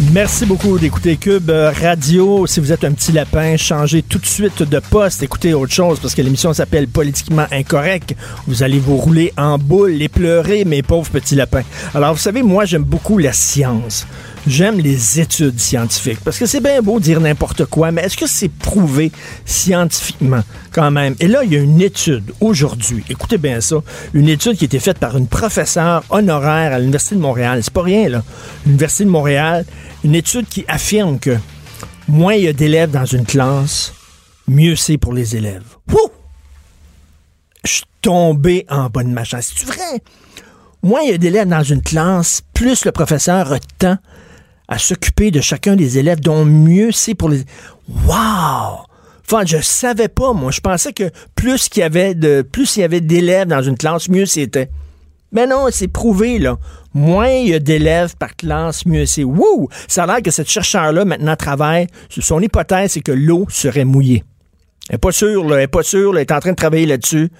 Merci beaucoup d'écouter Cube euh, Radio. Si vous êtes un petit lapin, changez tout de suite de poste. Écoutez autre chose parce que l'émission s'appelle Politiquement Incorrect. Vous allez vous rouler en boule et pleurer, mes pauvres petits lapins. Alors, vous savez, moi, j'aime beaucoup la science. J'aime les études scientifiques parce que c'est bien beau dire n'importe quoi, mais est-ce que c'est prouvé scientifiquement quand même? Et là, il y a une étude aujourd'hui, écoutez bien ça, une étude qui a été faite par une professeure honoraire à l'Université de Montréal. C'est pas rien, là. L'Université de Montréal, une étude qui affirme que moins il y a d'élèves dans une classe, mieux c'est pour les élèves. Wouh! Je suis tombé en bonne machin. C'est vrai? Moins il y a d'élèves dans une classe, plus le professeur a de temps à s'occuper de chacun des élèves, dont mieux c'est pour les. Wow! Enfin, je savais pas, moi. Je pensais que plus qu'il y avait de, plus il y avait d'élèves dans une classe, mieux c'était. Mais non, c'est prouvé, là. Moins il y a d'élèves par classe, mieux c'est. Wouh! Ça a l'air que cette chercheur-là, maintenant, travaille. Son hypothèse, c'est que l'eau serait mouillée. Elle n'est pas sûre, là. Elle n'est pas sûre, là. Elle est en train de travailler là-dessus.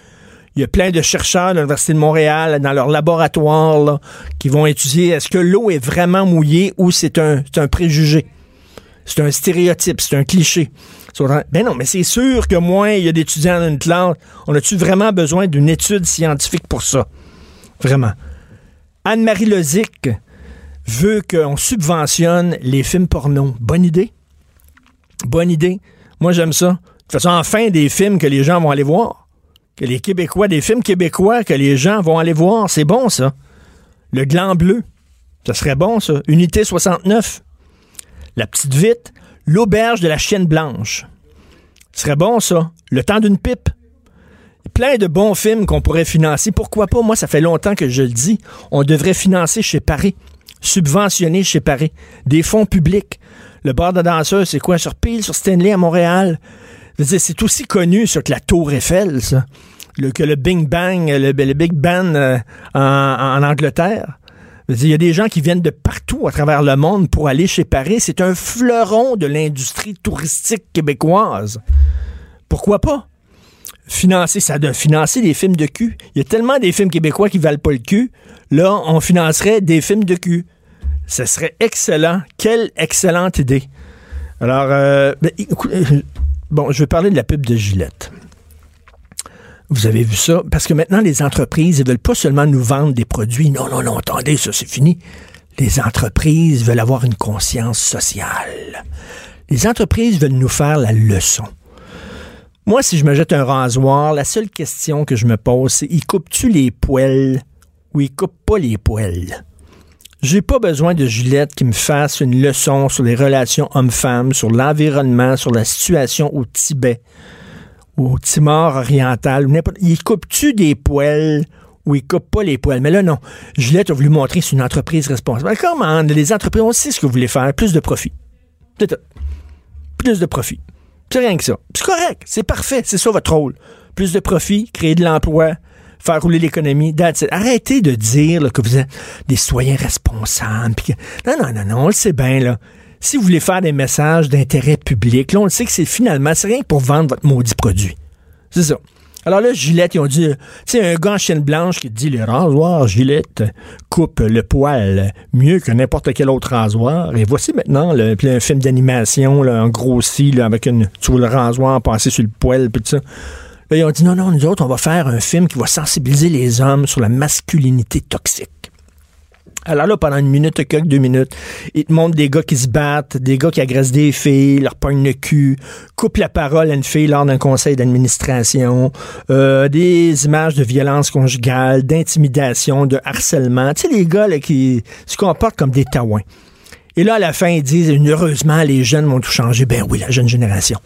Il y a plein de chercheurs de l'Université de Montréal dans leur laboratoire qui vont étudier est-ce que l'eau est vraiment mouillée ou c'est un, c'est un préjugé. C'est un stéréotype, c'est un cliché. Ben non, mais c'est sûr que moins il y a d'étudiants dans une classe, on a-tu vraiment besoin d'une étude scientifique pour ça? Vraiment. Anne-Marie Lozic veut qu'on subventionne les films porno. Bonne idée? Bonne idée. Moi, j'aime ça. De toute façon, enfin, des films que les gens vont aller voir. Que les Québécois, des films québécois que les gens vont aller voir. C'est bon, ça. Le gland bleu. Ça serait bon, ça. Unité 69. La petite vite. L'auberge de la chienne blanche. Ce serait bon, ça. Le temps d'une pipe. Plein de bons films qu'on pourrait financer. Pourquoi pas? Moi, ça fait longtemps que je le dis. On devrait financer chez Paris. Subventionner chez Paris. Des fonds publics. Le bar de danseurs, c'est quoi? Sur Peel, sur Stanley à Montréal. C'est aussi connu que la Tour Eiffel, ça. Que le Big Bang, le, Big Bang euh, en, Angleterre. Il y a des gens qui viennent de partout à travers le monde pour aller chez Paris. C'est un fleuron de l'industrie touristique québécoise. Pourquoi pas? Financer, ça financer des films de cul. Il y a tellement des films québécois qui valent pas le cul. Là, on financerait des films de cul. Ce serait excellent. Quelle excellente idée. Alors, euh, ben, écoute, euh, bon, je vais parler de la pub de Gillette. Vous avez vu ça? Parce que maintenant, les entreprises, ils veulent pas seulement nous vendre des produits. Non, non, non, attendez, ça, c'est fini. Les entreprises veulent avoir une conscience sociale. Les entreprises veulent nous faire la leçon. Moi, si je me jette un rasoir, la seule question que je me pose, c'est il coupe-tu les poils ou il coupe pas les poils? J'ai pas besoin de Gillette qui me fasse une leçon sur les relations hommes-femmes, sur l'environnement, sur la situation au Tibet, au Timor oriental, ou n'importe. Il coupe-tu des poils ou il coupe pas les poils? Mais là, non. Gillette a voulu montrer que c'est une entreprise responsable. Comment? Les entreprises, on sait ce que vous voulez faire? Plus de profit. C'est tout. Plus de profit. C'est rien que ça. C'est correct. C'est parfait. C'est ça votre rôle. Plus de profit, créer de l'emploi, faire rouler l'économie. Arrêtez de dire que vous êtes des citoyens responsables. Non, non, non, non, on le sait bien, là. Si vous voulez faire des messages d'intérêt public, là, on le sait que c'est finalement, c'est rien pour vendre votre maudit produit. C'est ça. Alors là, Gillette, ils ont dit, euh, tu sais, un gars en chaîne blanche qui dit, le rasoir Gillette coupe le poil mieux que n'importe quel autre rasoir. Et voici maintenant le, un film d'animation, là, en grossi, avec une, tu le rasoir passer sur le poil, puis ça. Ils ont dit, non, non, nous autres, on va faire un film qui va sensibiliser les hommes sur la masculinité toxique. Alors là, pendant une minute, quelques deux minutes, ils te montrent des gars qui se battent, des gars qui agressent des filles, leur pognent le cul, coupent la parole à une fille lors d'un conseil d'administration, euh, des images de violence conjugale, d'intimidation, de harcèlement. Tu sais, les gars là, qui se comportent comme des taouins. Et là, à la fin, ils disent, heureusement, les jeunes vont tout changer. Ben oui, la jeune génération.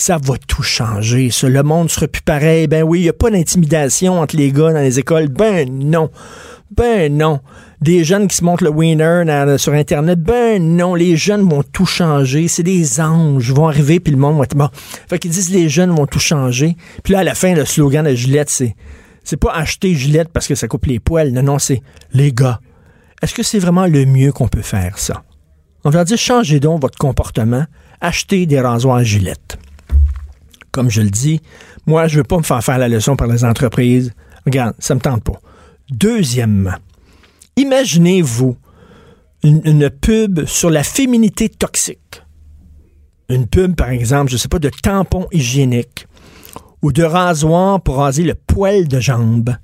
Ça va tout changer. Ça. Le monde sera plus pareil. Ben oui, il n'y a pas d'intimidation entre les gars dans les écoles. Ben non. Ben non. Des jeunes qui se montrent le winner sur Internet. Ben non, les jeunes vont tout changer. C'est des anges. Vont arriver, puis le monde va être bon. Fait qu'ils disent les jeunes vont tout changer. Puis là, à la fin, le slogan de Gillette, c'est c'est pas acheter Gillette parce que ça coupe les poils. Non, non, c'est les gars. Est-ce que c'est vraiment le mieux qu'on peut faire, ça? On va dire, changez donc votre comportement. Achetez des rasoirs Gillette. Comme je le dis, moi, je veux pas me faire faire la leçon par les entreprises. Regarde, ça me tente pas. Deuxièmement, imaginez-vous une, pub sur la féminité toxique. Une pub, par exemple, je sais pas, de tampons hygiéniques ou de rasoir pour raser le poil de jambe.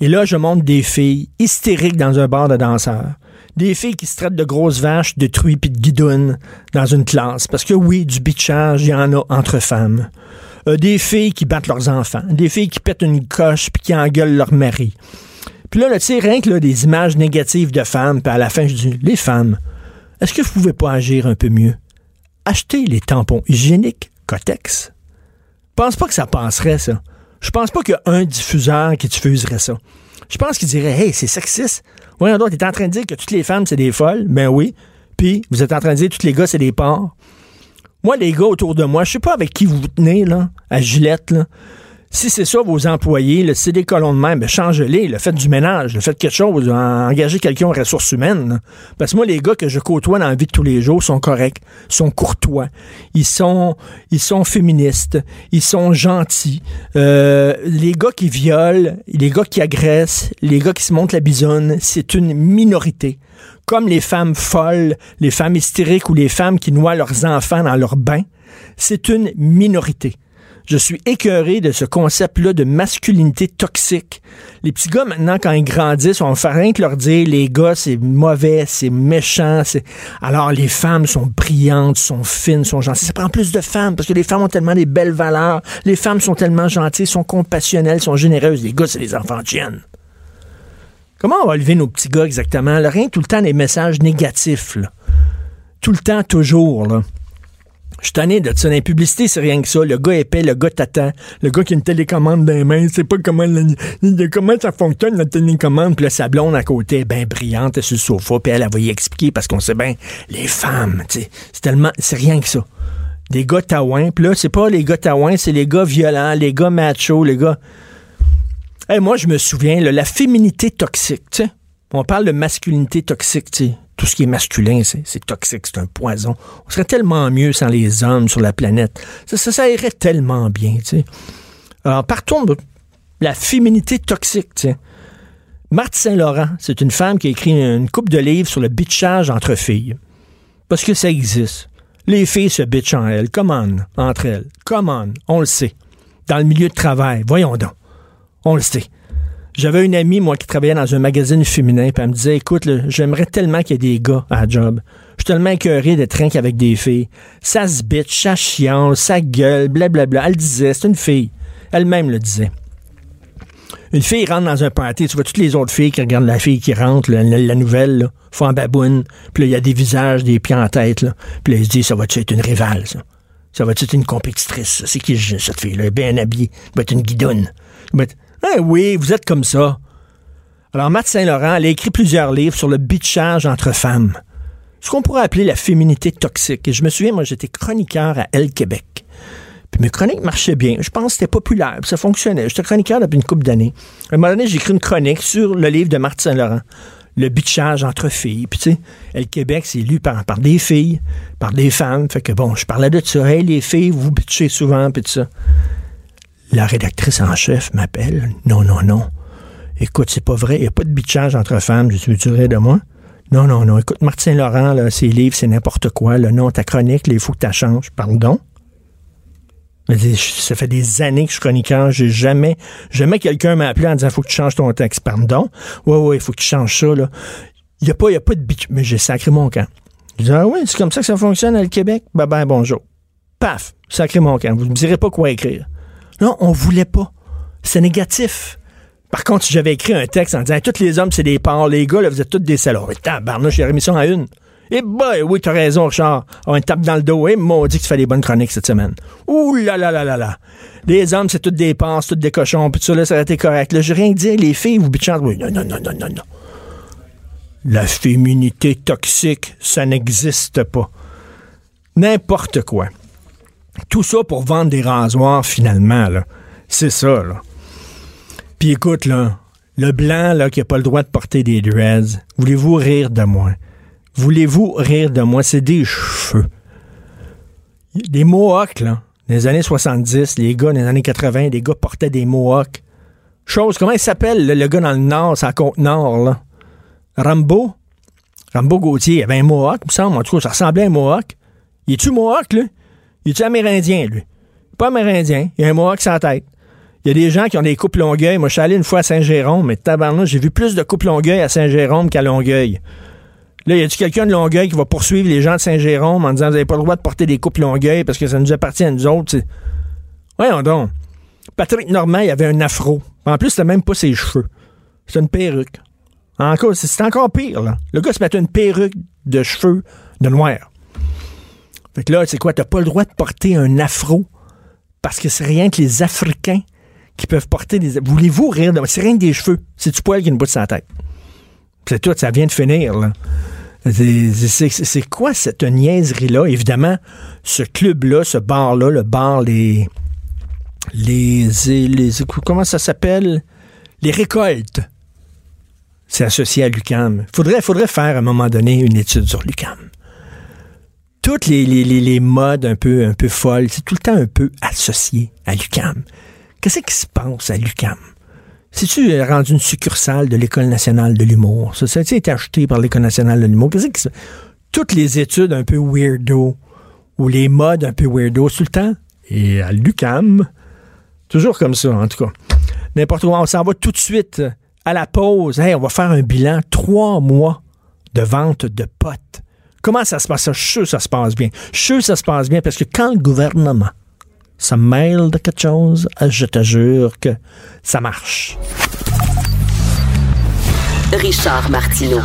Et là, je montre des filles hystériques dans un bar de danseurs. Des filles qui se traitent de grosses vaches, de truies puis de guidounes dans une classe. Parce que oui, du bitchage, il y en a entre femmes. Euh, des filles qui battent leurs enfants. Des filles qui pètent une coche puis qui engueulent leur mari. Puis là, tu sais, rien que des images négatives de femmes, puis à la fin, je dis, les femmes, est-ce que vous pouvez pas agir un peu mieux? Achetez les tampons hygiéniques Cotex. Je pense pas que ça passerait, ça. Je pense pas qu'il y a un diffuseur qui diffuserait ça. Je pense qu'il dirait, hey, c'est sexiste. Voyons donc, t'es en train de dire que toutes les femmes, c'est des folles. Ben oui. Puis, vous êtes en train de dire que tous les gars, c'est des porcs. Moi, les gars autour de moi, je sais pas avec qui vous vous tenez, là, à Gillette, là. Si c'est ça, vos employés, c'est des colons de même, ben changez-les, le faites du ménage, le faites quelque chose, en- engagez quelqu'un aux ressources humaines. Parce que moi, les gars que je côtoie dans la vie de tous les jours sont corrects, sont courtois, ils sont, ils sont féministes, ils sont gentils. Euh, les gars qui violent, les gars qui agressent, les gars qui se montrent la bisonne, c'est une minorité. Comme les femmes folles, les femmes hystériques ou les femmes qui noient leurs enfants dans leur bain, c'est une minorité. Je suis écœuré de ce concept-là de masculinité toxique. Les petits gars, maintenant, quand ils grandissent, on va faire rien que leur dire, les gars, c'est mauvais, c'est méchant. Alors, les femmes sont brillantes, sont fines, sont gentilles. Ça prend plus de femmes, parce que les femmes ont tellement des belles valeurs. Les femmes sont tellement gentilles, sont compassionnelles, sont généreuses. Les gars, c'est les enfants chiennes. Comment on va élever nos petits gars exactement? là? Rien tout le temps des messages négatifs. Tout le temps, toujours. Là. Je suis tanné de ça. Dans c'est rien que ça. Le gars épais, le gars t'attend, le gars qui a une télécommande dans les mains, c'est pas comment, la- comment ça fonctionne la télécommande. Puis là, sa à côté, ben brillante, elle est sur le sofa, puis elle, elle va y expliquer parce qu'on sait bien, les femmes, tu sais, c'est tellement, c'est rien que ça. Des gars taouins, puis là, c'est pas les gars taouins, c'est les gars violents, les gars machos, les gars. Hey, moi, je me souviens, là, la féminité toxique, tu sais. On parle de masculinité toxique, tu sais. Tout ce qui est masculin, c'est toxique, c'est un poison. On serait tellement mieux sans les hommes sur la planète. Ça, ça, irait tellement bien, tu sais. Alors, partons de la féminité toxique, tu. Marthe Saint-Laurent, c'est une femme qui a écrit une coupe de livres sur le bitchage entre filles. Parce que ça existe. Les filles se bitchent en elles. Comment? Entre elles. Comment? On le sait. Dans le milieu de travail. Voyons donc. On le sait. J'avais une amie, moi, qui travaillait dans un magazine féminin, puis elle me disait, écoute, j'aimerais tellement qu'il y ait des gars à la job. Je suis tellement écœuré d'être rien qu'avec des filles. Ça se bitch, ça chiale, ça gueule, blablabla. Elle disait, c'est une fille. Elle-même le disait. Une fille rentre dans un party, tu vois toutes les autres filles qui regardent la fille qui rentre, la, nouvelle, là, font en baboune, puis il y a des visages, des pieds en tête, là. Puis là, se disent, ça va-tu être une rivale, ça? Ça va-tu être une compétitrice? C'est qui cette fille-là? Elle est bien habillée. Elle va être une guidonne. Ah oui, vous êtes comme ça. Alors, Matt Saint-Laurent, elle a écrit plusieurs livres sur le bitchage entre femmes. Ce qu'on pourrait appeler la féminité toxique. Et je me souviens, moi, j'étais chroniqueur à Elle Québec. Puis mes chroniques marchaient bien. Je pense que c'était populaire, puis ça fonctionnait. J'étais chroniqueur depuis une couple d'années. À un moment donné, j'ai écrit une chronique sur le livre de Marthe Saint-Laurent. Le bitchage entre filles. Puis tu sais, Elle Québec, c'est lu par, par des filles, par des femmes. Fait que bon, je parlais de ça. Hey, les filles, vous bitchez souvent, puis tout ça. La rédactrice en chef m'appelle. Non, non, non. Écoute, c'est pas vrai. Il n'y a pas de bitchage entre femmes. Je suis rires de moi? Non, non, non. Écoute, Martin Laurent, là, ses livres, c'est n'importe quoi. Le nom, ta chronique, il faut que tu changes. Pardon? Ça fait des années que je suis chroniqueur. J'ai jamais, jamais quelqu'un m'a appelé en disant faut que tu changes ton texte. Pardon? Ouais, ouais, il faut que tu changes ça, là. Il n'y a, pas- y a pas de bitume. Mais j'ai sacré mon camp. Je dis, ah oui, c'est comme ça que ça fonctionne à le Québec? Ben, ben, bonjour. Paf, sacré mon camp. Vous ne me direz pas quoi écrire. Non, on voulait pas. C'est négatif. Par contre, si j'avais écrit un texte en disant tous les hommes, c'est des porcs, les gars, là, vous êtes tous des salauds. Mais tabarnouche, j'ai remis ça à une. Eh ben, oui, t'as raison, Richard. On tape dans le dos. Eh, maudit que tu fais des bonnes chroniques cette semaine. Ouh là là là là là. Les hommes, c'est tous des c'est tous des cochons, puis ça, là, ça aurait été correct. Là, j'ai rien dit. Les filles, vous bitchantes. Oui, non, non, non, non, non, non. La féminité toxique, ça n'existe pas. N'importe quoi. Tout ça pour vendre des rasoirs, finalement, là. C'est ça, là. Puis écoute, là, le blanc, là, qui n'a pas le droit de porter des dreads, voulez-vous rire de moi? Voulez-vous rire de moi? C'est des cheveux. Des mohawks, là. Les années 70, les gars, les années 80, les gars portaient des mohawks. Chose, comment il s'appelle, le, gars dans le nord, c'est à Côte-Nord, là? Rambo? Rambo Gauthier, il avait un mohawk, il me semble. En tout cas, ça ressemblait à un mohawk. Il est-tu mohawk, lui? Il est-tu amérindien, lui? Pas amérindien, il a un mohawk sans tête. Il y a des gens qui ont des coupes Longueuil. Moi, je suis allé une fois à Saint-Jérôme, mais tabarnouche, j'ai vu plus de coupes Longueuil à Saint-Jérôme qu'à Longueuil. Là, y a-tu quelqu'un de Longueuil qui va poursuivre les gens de Saint-Jérôme en disant vous n'avez pas le droit de porter des coupes Longueuil parce que ça nous appartient à nous autres? c'est- Voyons donc. Patrick Normand, il avait un afro. En plus, c'était même pas ses cheveux. C'était une perruque. Encore, c'est c'est encore pire, là. Le gars se mettait une perruque de cheveux de noir. Fait que là, c'est quoi? T'as pas le droit de porter un afro parce que c'est rien que les Africains qui peuvent porter des. Voulez-vous rire. C'est rien que des cheveux. C'est du poil qui a une bout de sa tête. C'est tout, ça vient de finir, là. C'est quoi cette niaiserie-là? Évidemment, ce club-là, ce bar-là, le bar, les. Les. les comment ça s'appelle? Les récoltes. C'est associé à l'UCAM. Faudrait, faudrait faire à un moment donné une étude sur l'UCAM. Toutes les, les, les, modes un peu, un peu folles, c'est tout le temps un peu associé à l'UCAM. Qu'est-ce qui se passe à l'UCAM? C'est-tu rendu une succursale de l'École nationale de l'humour? Ça, ça a été acheté par l'École nationale de l'humour? Qu'est-ce qui se... Toutes les études un peu weirdo, ou les modes un peu weirdo, tout le temps. Et à l'UCAM, toujours comme ça, en tout cas. N'importe où, on s'en va tout de suite à la pause. Hey, on va faire un bilan. Trois mois de vente de potes. Comment ça se passe? Je suis sûr que ça se passe bien. Je suis sûr que ça se passe bien parce que quand le gouvernement se mêle de quelque chose, je te jure que ça marche. Richard Martineau.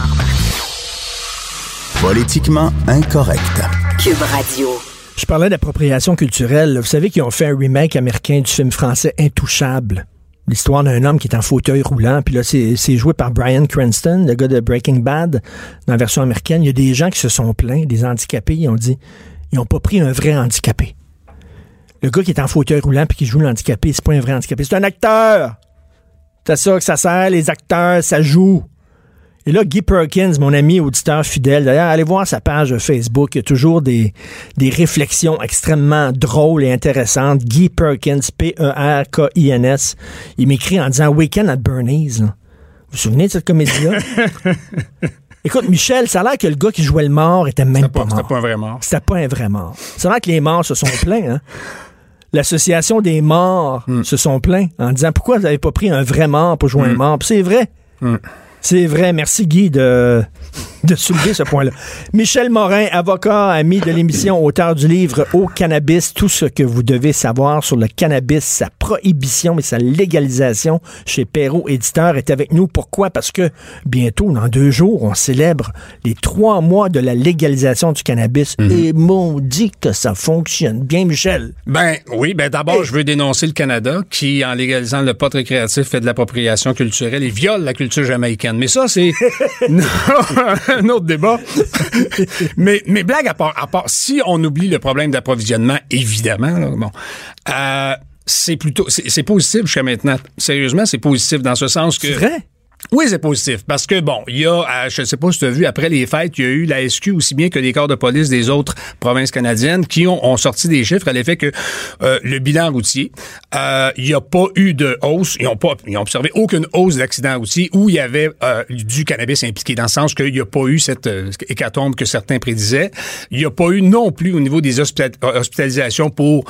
Politiquement incorrect. Cube Radio. Je parlais d'appropriation culturelle. Vous savez qu'ils ont fait un remake américain du film français Intouchable. L'histoire d'un homme qui est en fauteuil roulant. Puis là, c'est joué par Brian Cranston, le gars de Breaking Bad, dans la version américaine. Il y a des gens qui se sont plaints, des handicapés. Ils ont dit, ils n'ont pas pris un vrai handicapé. Le gars qui est en fauteuil roulant puis qui joue l'handicapé, c'est pas un vrai handicapé. C'est un acteur! C'est ça que ça sert, les acteurs, ça joue. Et là, Guy Perkins, mon ami auditeur fidèle, d'ailleurs, allez voir sa page Facebook, il y a toujours des, des réflexions extrêmement drôles et intéressantes. Guy Perkins, P-E-R-K-I-N-S, il m'écrit en disant Weekend at Bernie's. là. Vous vous souvenez de cette comédie-là? Écoute, Michel, ça a l'air que le gars qui jouait le mort était même pas, pas, c'était mort. pas un vrai mort. C'était pas un vrai mort. C'est vrai que les morts se sont plaints, hein? L'association des morts se sont plaints en disant pourquoi vous n'avez pas pris un vrai mort pour jouer un mort? Puis c'est vrai. C'est vrai. Merci Guy de, de soulever ce point-là. Michel Morin, avocat, ami de l'émission, auteur du livre Au cannabis, tout ce que vous devez savoir sur le cannabis, sa prohibition et sa légalisation chez Perrault Éditeur est avec nous. Pourquoi? Parce que bientôt, dans deux jours, on célèbre les trois mois de la légalisation du cannabis. Et maudit que ça fonctionne bien, Michel. Ben oui, ben d'abord, je veux dénoncer le Canada qui, en légalisant le pot récréatif, fait de l'appropriation culturelle et viole la culture jamaïcaine. Mais ça, c'est un autre débat. mais, mais blague à part, à part, si on oublie le problème d'approvisionnement, évidemment, là, bon, euh, c'est plutôt, c'est positif jusqu'à maintenant. Sérieusement, c'est positif dans ce sens que. Vrai? Oui, c'est positif. Parce que, bon, il y a, euh, je ne sais pas si tu as vu, après les fêtes, il y a eu la SQ aussi bien que les corps de police des autres provinces canadiennes qui ont, ont sorti des chiffres à l'effet que euh, le bilan routier, euh, il n'y a pas eu de hausse. Ils n'ont pas ils ont observé aucune hausse d'accidents routiers où il y avait euh, du cannabis impliqué, dans le sens qu'il n'y a pas eu cette hécatombe que certains prédisaient. Il n'y a pas eu non plus au niveau des hospita- hospitalisations pour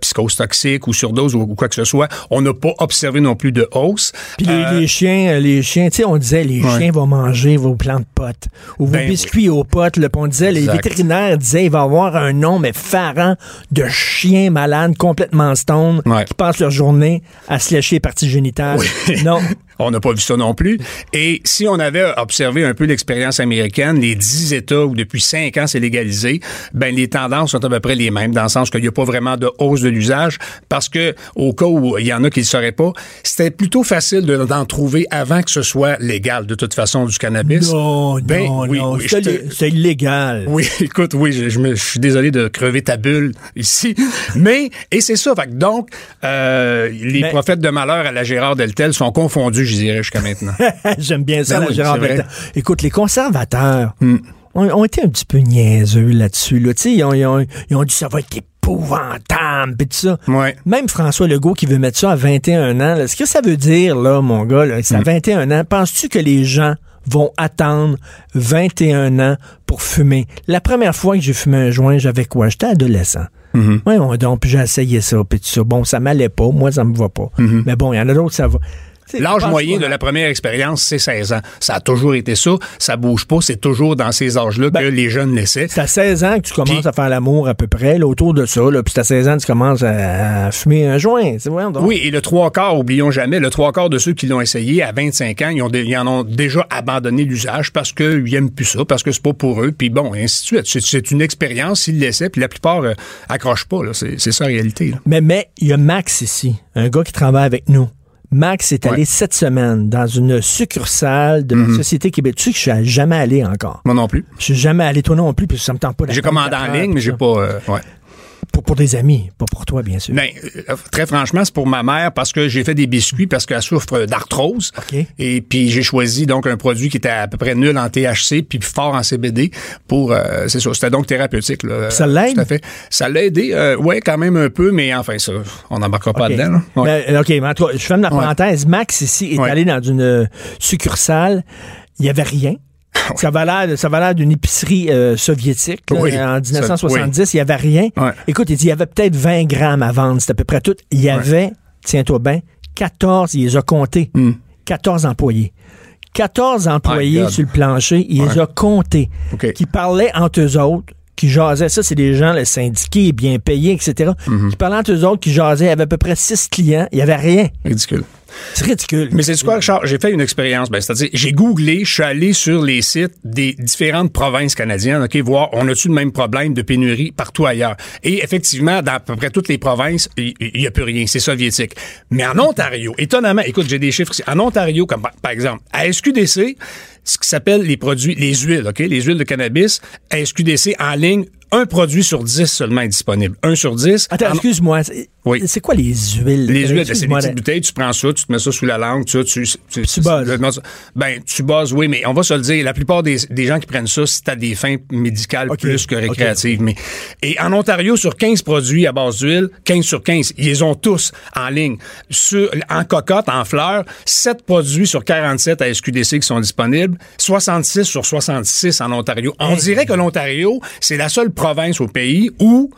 psychose toxique ou surdose ou, ou quoi que ce soit. On n'a pas observé non plus de hausse. Puis les, les chiens, les les chiens, tu sais, on disait les Ouais. chiens vont manger vos plants de potes ou vos Ben biscuits aux potes. Là, on disait, les vétérinaires disaient, il va y avoir un nombre effarant de chiens malades complètement stone Ouais. qui passent leur journée à se lécher les parties génitales. Non. On n'a pas vu ça non plus. Et si on avait observé un peu l'expérience américaine, les 10 États où depuis 5 ans c'est légalisé, ben les tendances sont à peu près les mêmes, dans le sens qu'il n'y a pas vraiment de hausse de l'usage, parce que au cas où il y en a qui ne le sauraient pas, c'était plutôt facile de- d'en trouver avant que ce soit légal, de toute façon, du cannabis. Non, Ben, non, oui, non. oui, c'est illégal. Oui, écoute, oui, je, je me- je suis désolé de crever ta bulle ici, mais et c'est ça. Fait donc, euh, les Mais- prophètes de malheur à la Gérard Deltel sont confondus, je dirais, jusqu'à maintenant. J'aime bien ça, Ben oui, Gérard. Hmm. Écoute, les conservateurs ont, ont été un petit peu niaiseux là-dessus. Là. Ils, ont, ils, ont, ils ont dit ça va être épouvantable, pis tout ça. Ouais. Même François Legault qui veut mettre ça à 21 ans, là, ce que ça veut dire, là, mon gars, là, Hmm. c'est à 21 ans, penses-tu que les gens vont attendre 21 ans pour fumer? La première fois que j'ai fumé un joint, j'avais quoi? J'étais adolescent. Mm-hmm. On, donc, puis j'ai essayé ça, puis tout ça. Bon, ça m'allait pas, moi, ça me va pas. Mais bon, il y en a d'autres, ça va. L'âge moyen de la première expérience, c'est 16 ans. Ça a toujours été ça. Ça bouge pas. C'est toujours dans ces âges-là que les jeunes laissaient. C'est à 16 ans que tu commences à faire l'amour à peu près, là, autour de ça. Là, puis c'est à 16 ans que tu commences à, à fumer un joint. C'est vrai, donc. Oui, et le trois quarts, oublions jamais, le trois quarts de ceux qui l'ont essayé à 25 ans, ils, ont dé- ils en ont déjà abandonné l'usage parce qu'ils aiment plus ça, parce que c'est pas pour eux, puis bon, et ainsi de suite. C'est- une expérience, ils l'essaient, puis la plupart euh, accrochent pas. C'est ça la réalité. là. Mais mais il y a Max ici, un gars qui travaille avec nous. Max est allé Ouais. cette semaine dans une succursale de la Société Québec. Tu sais que je suis jamais allé encore. Moi non plus. Je suis jamais allé, toi non plus, puis ça me tente pas J'ai commandé en heures, ligne, mais j'ai pas. euh, ouais. Pour, pour des amis, pas pour toi, bien sûr. Ben, euh, très franchement, c'est pour ma mère parce que j'ai fait des biscuits parce qu'elle souffre d'arthrose. OK. Et puis j'ai choisi donc un produit qui était à peu près nul en THC puis fort en CBD pour euh, c'est ça, c'était donc thérapeutique là. Ça l'aide? Tout à fait. Ça l'a aidé euh, ouais, quand même un peu mais enfin ça, on n'embarquera pas OK. dedans là. Ouais. Ben, OK, mais en tout cas, je ferme la Ouais. parenthèse. Max, ici, est Ouais. allé dans une euh, succursale. Il n'y avait rien. Ça avait l'air, ça l'air d'une épicerie euh, soviétique. là, Oui. en Ça- 1970, il n'y avait rien. Ouais. Écoute, il dit, il y avait peut-être 20 grammes à vendre. C'était à peu près tout. Il y avait, tiens-toi bien, 14, il les a comptés. 14 employés. 14 employés Hmm. Sur le plancher, il les a comptés. OK. Qui parlaient entre eux autres, qui jasaient. Ça, c'est des gens, les syndiqués, bien payés, etc. Mm-hmm. Qui parlaient entre eux autres, qui jasaient. Il y avait à peu près 6 clients. Il n'y avait rien. Ridicule. C'est ridicule. Mais c'est quoi, Richard? J'ai fait une expérience. Ben, c'est-à-dire, j'ai googlé, je suis allé sur les sites des différentes provinces canadiennes, OK, voir, on a-tu le même problème de pénurie partout ailleurs? Et effectivement, dans à peu près toutes les provinces, il n'y a plus rien. C'est soviétique. Mais en Ontario, étonnamment, écoute, j'ai des chiffres ici. En Ontario, comme par, exemple, à SQDC, ce qui s'appelle les produits, les huiles, les huiles de cannabis, à SQDC, en ligne, un produit sur dix seulement est disponible. Un sur dix. Attends, En- excuse-moi. C'est Oui. c'est quoi les huiles? les huiles, c'est des petites bouteilles, tu prends ça, tu te mets ça sous la langue, tu, tu, tu, Tu bosses. Ben, tu bosses, oui, mais on va se le dire, la plupart des, des gens qui prennent ça, c'est à des fins médicales plus que récréatives. Mais, et en Ontario, sur 15 produits à base d'huile, 15 sur 15, ils les ont tous en ligne. Sur, en cocotte, en fleurs, 7 produits sur 47 à SQDC qui sont disponibles, 66 sur 66 en Ontario. On dirait que l'Ontario, c'est la seule province au pays où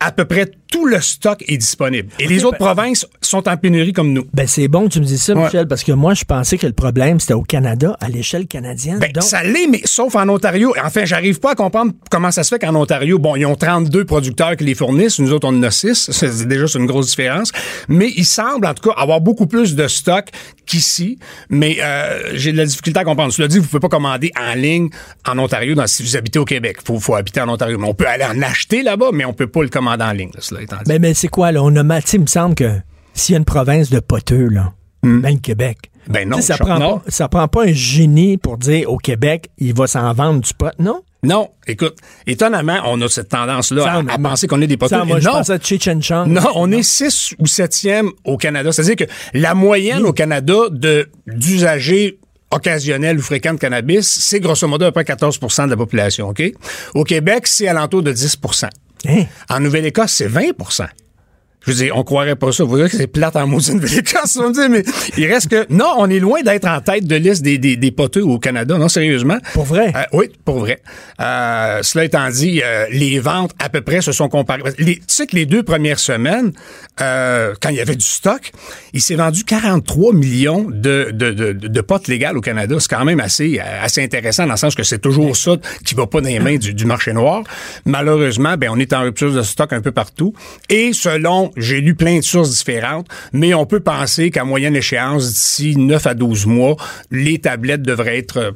à peu près tout le stock est disponible. Et les autres provinces sont en pénurie comme nous. Ben, c'est bon que tu me dises ça, Ouais. Michel, parce que moi, je pensais que le problème, c'était au Canada, à l'échelle canadienne. Ben, Donc, ça l'est, mais sauf en Ontario. Enfin, j'arrive pas à comprendre comment ça se fait qu'en Ontario, bon, ils ont 32 producteurs qui les fournissent. Nous autres, on en a 6. C'est déjà c'est une grosse différence. Mais il semble, en tout cas, avoir beaucoup plus de stock qu'ici. Mais euh, j'ai de la difficulté à comprendre. Cela dit, vous pouvez pas commander en ligne en Ontario dans, si vous habitez au Québec. Faut, faut habiter en Ontario. Mais on peut aller en acheter là-bas, mais on peut pas le commander en ligne. là, cela étant dit. ben, mais c'est quoi, là? On a sais, il me semble que s'il y a une province de poteux, là, ben, le Québec. Ben non, Tu sais, ça, prend non. pas, ça prend pas un génie pour dire au Québec, il va s'en vendre du pot, non? Non, écoute, étonnamment, on a cette tendance-là à, mais- penser qu'on est des poteux. Ça, moi, je non, pensais à Chong. Non, on est 6 ou 7e au Canada. C'est-à-dire que la moyenne au Canada de d'usagers occasionnels ou fréquents de cannabis, c'est grosso modo à peu près 14% de la population, OK? Au Québec, c'est alentour de 10 Hein? En Nouvelle-Écosse, c'est 20 Je veux dire, on croirait pas ça. Vous voyez que c'est plate en Nouvelle-Écosse, on dit, mais il reste que, non, on est loin d'être en tête de liste des, des, des poteux au Canada, non, sérieusement. Pour vrai? Euh, oui, pour vrai. Euh, cela étant dit, euh, les ventes à peu près se sont comparées. Les, tu sais que les deux premières semaines, euh, quand il y avait du stock, il s'est vendu 43 millions de, de, de, de potes légales au Canada. C'est quand même assez, assez intéressant dans le sens que c'est toujours ça qui va pas dans les mains du, du marché noir. Malheureusement, ben, on est en rupture de stock un peu partout. Et selon, j'ai lu plein de sources différentes, mais on peut penser qu'à moyenne échéance, d'ici 9 à 12 mois, les tablettes devraient être euh,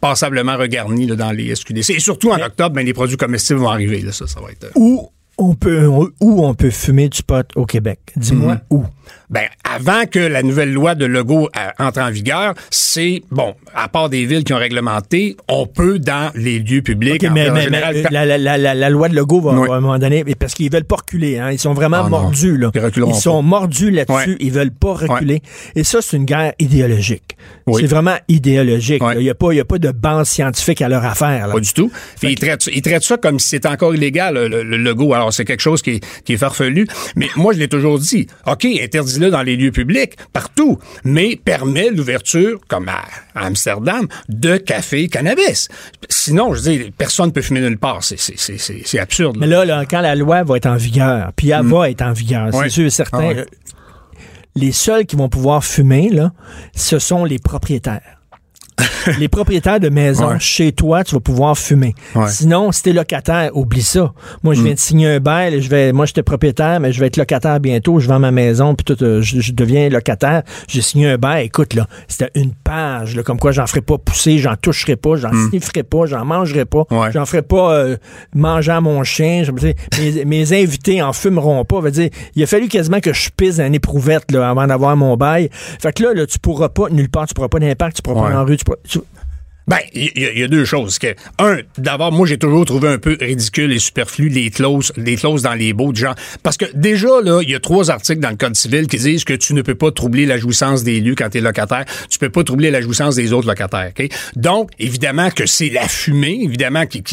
passablement regarnies là, dans les SQDC. Et surtout en octobre, ben, les produits comestibles vont arriver. Là, ça, ça va être... euh, Où on peut, où on peut fumer du pot au Québec? Dis-moi Mhm. où. Ben, avant que la nouvelle loi de Legault euh, entre en vigueur, c'est, bon, à part des villes qui ont réglementé, on peut dans les lieux publics. En- mais, en mais- général, mais quand- la, la, la, la, la loi de Legault va, Oui. va à un moment donné, mais parce qu'ils veulent pas reculer, hein. Ils sont vraiment Ah mordus, là. Ils Ils sont mordus là-dessus. Ouais. Ils veulent pas reculer. Et ça, c'est une guerre idéologique. Oui. C'est vraiment idéologique. Ouais. Il y a pas, il y a pas de banque scientifique à leur affaire, là. Pas du tout. Ils traitent, ils traitent ça comme si c'était encore illégal, le, le, le logo. Alors, c'est quelque chose qui est, qui est farfelu. Mais moi, je l'ai toujours dit. OK, interdis-le dans les lieux publics, partout. Mais permet l'ouverture, comme à, Amsterdam, de café cannabis. Sinon, je dis, personne ne peut fumer nulle part. C'est, c'est, c'est, c'est, c'est absurde. là. Mais là, là, quand la loi va être en vigueur, puis elle va être en vigueur, c'est sûr et certain, Ah les seuls qui vont pouvoir fumer, là, ce sont les propriétaires. les propriétaires de maisons, Ouais. chez toi, tu vas pouvoir fumer. Ouais. Mm. Sinon, si t'es locataire, oublie ça. Moi, je viens de signer un bail, je vais, moi, j'étais propriétaire, mais je vais être locataire bientôt, je vends ma maison, puis tout, euh, je, je deviens locataire. J'ai signé un bail, écoute, là, c'était une page, là, comme quoi j'en ferai pas pousser, j'en toucherai pas, j'en snifferai pas, j'en mangerai pas, Mm. Ouais. j'en ferai pas euh, manger à mon chien. Je mes, mes invités en fumeront pas. Veut dire, il a fallu quasiment que je pisse un éprouvette là, avant d'avoir mon bail. Fait que là, là, tu pourras pas, nulle part, tu pourras pas d'impact, tu pourras pas la rue, tu pourras. tu- Ben, il y, a- il y a deux choses. Un, d'abord, moi, j'ai toujours trouvé un peu ridicule et superflu les clauses, les clauses dans les baux de genre. Parce que déjà, là, il y a trois articles dans le Code civil qui disent que tu ne peux pas troubler la jouissance des lieux quand tu es locataire. Tu peux pas troubler la jouissance des autres locataires. Donc, évidemment que c'est la fumée, évidemment, qui,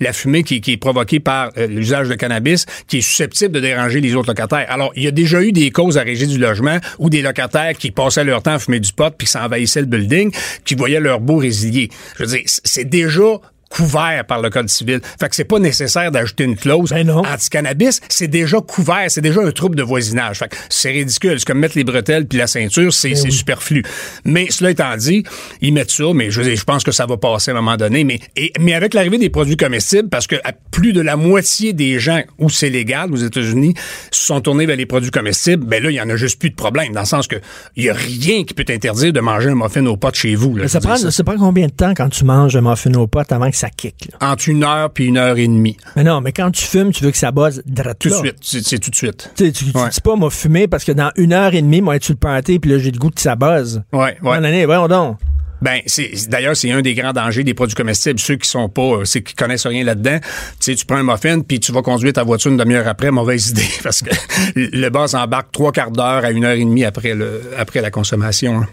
la fumée qui, qui est provoquée par euh, l'usage de cannabis, qui est susceptible de déranger les autres locataires. Alors, il y a déjà eu des causes à régie du logement où des locataires qui passaient leur temps à fumer du pot puis qui s'envahissaient le building, qui voyaient leur beau résilier. Je veux dire, c'est déjà couvert par le code civil. Fait que c'est pas nécessaire d'ajouter une clause Ben anti-cannabis, c'est déjà couvert, c'est déjà un trouble de voisinage. Fait que c'est ridicule, c'est comme mettre les bretelles puis la ceinture, c'est c'est superflu. Mais cela étant dit, ils mettent ça, mais je, je pense que ça va passer à un moment donné. Mais, et- mais avec l'arrivée des produits comestibles, parce que à plus de la moitié des gens où c'est légal aux États-Unis se sont tournés vers les produits comestibles, ben là, il y en a juste plus de problème, dans le sens que il y a rien qui peut t'interdire de manger un muffin aux potes chez vous. là. Ça prend, dire, ça prend combien de temps quand tu manges un muffin aux potes avant que ça kick? Là? entre une heure puis une heure et demie. Mais non, mais quand tu fumes, tu veux que ça buzz drette Tout de suite. C'est tout de suite. Tu sais, tu, tu Ouais. dis pas, m'a fumé parce que dans une heure et demie, moi, sur le party, puis là, j'ai le goût que ça buzz. Ouais, ouais. Non, voyons donc. Ben, c'est d'ailleurs c'est un des grands dangers des produits comestibles. Ceux qui sont pas, euh, ceux qui connaissent rien là-dedans, tu sais, tu prends un muffin puis tu vas conduire ta voiture une demi-heure après, mauvaise idée parce que le boss embarque trois quarts d'heure à une heure et demie après le après la consommation. hein.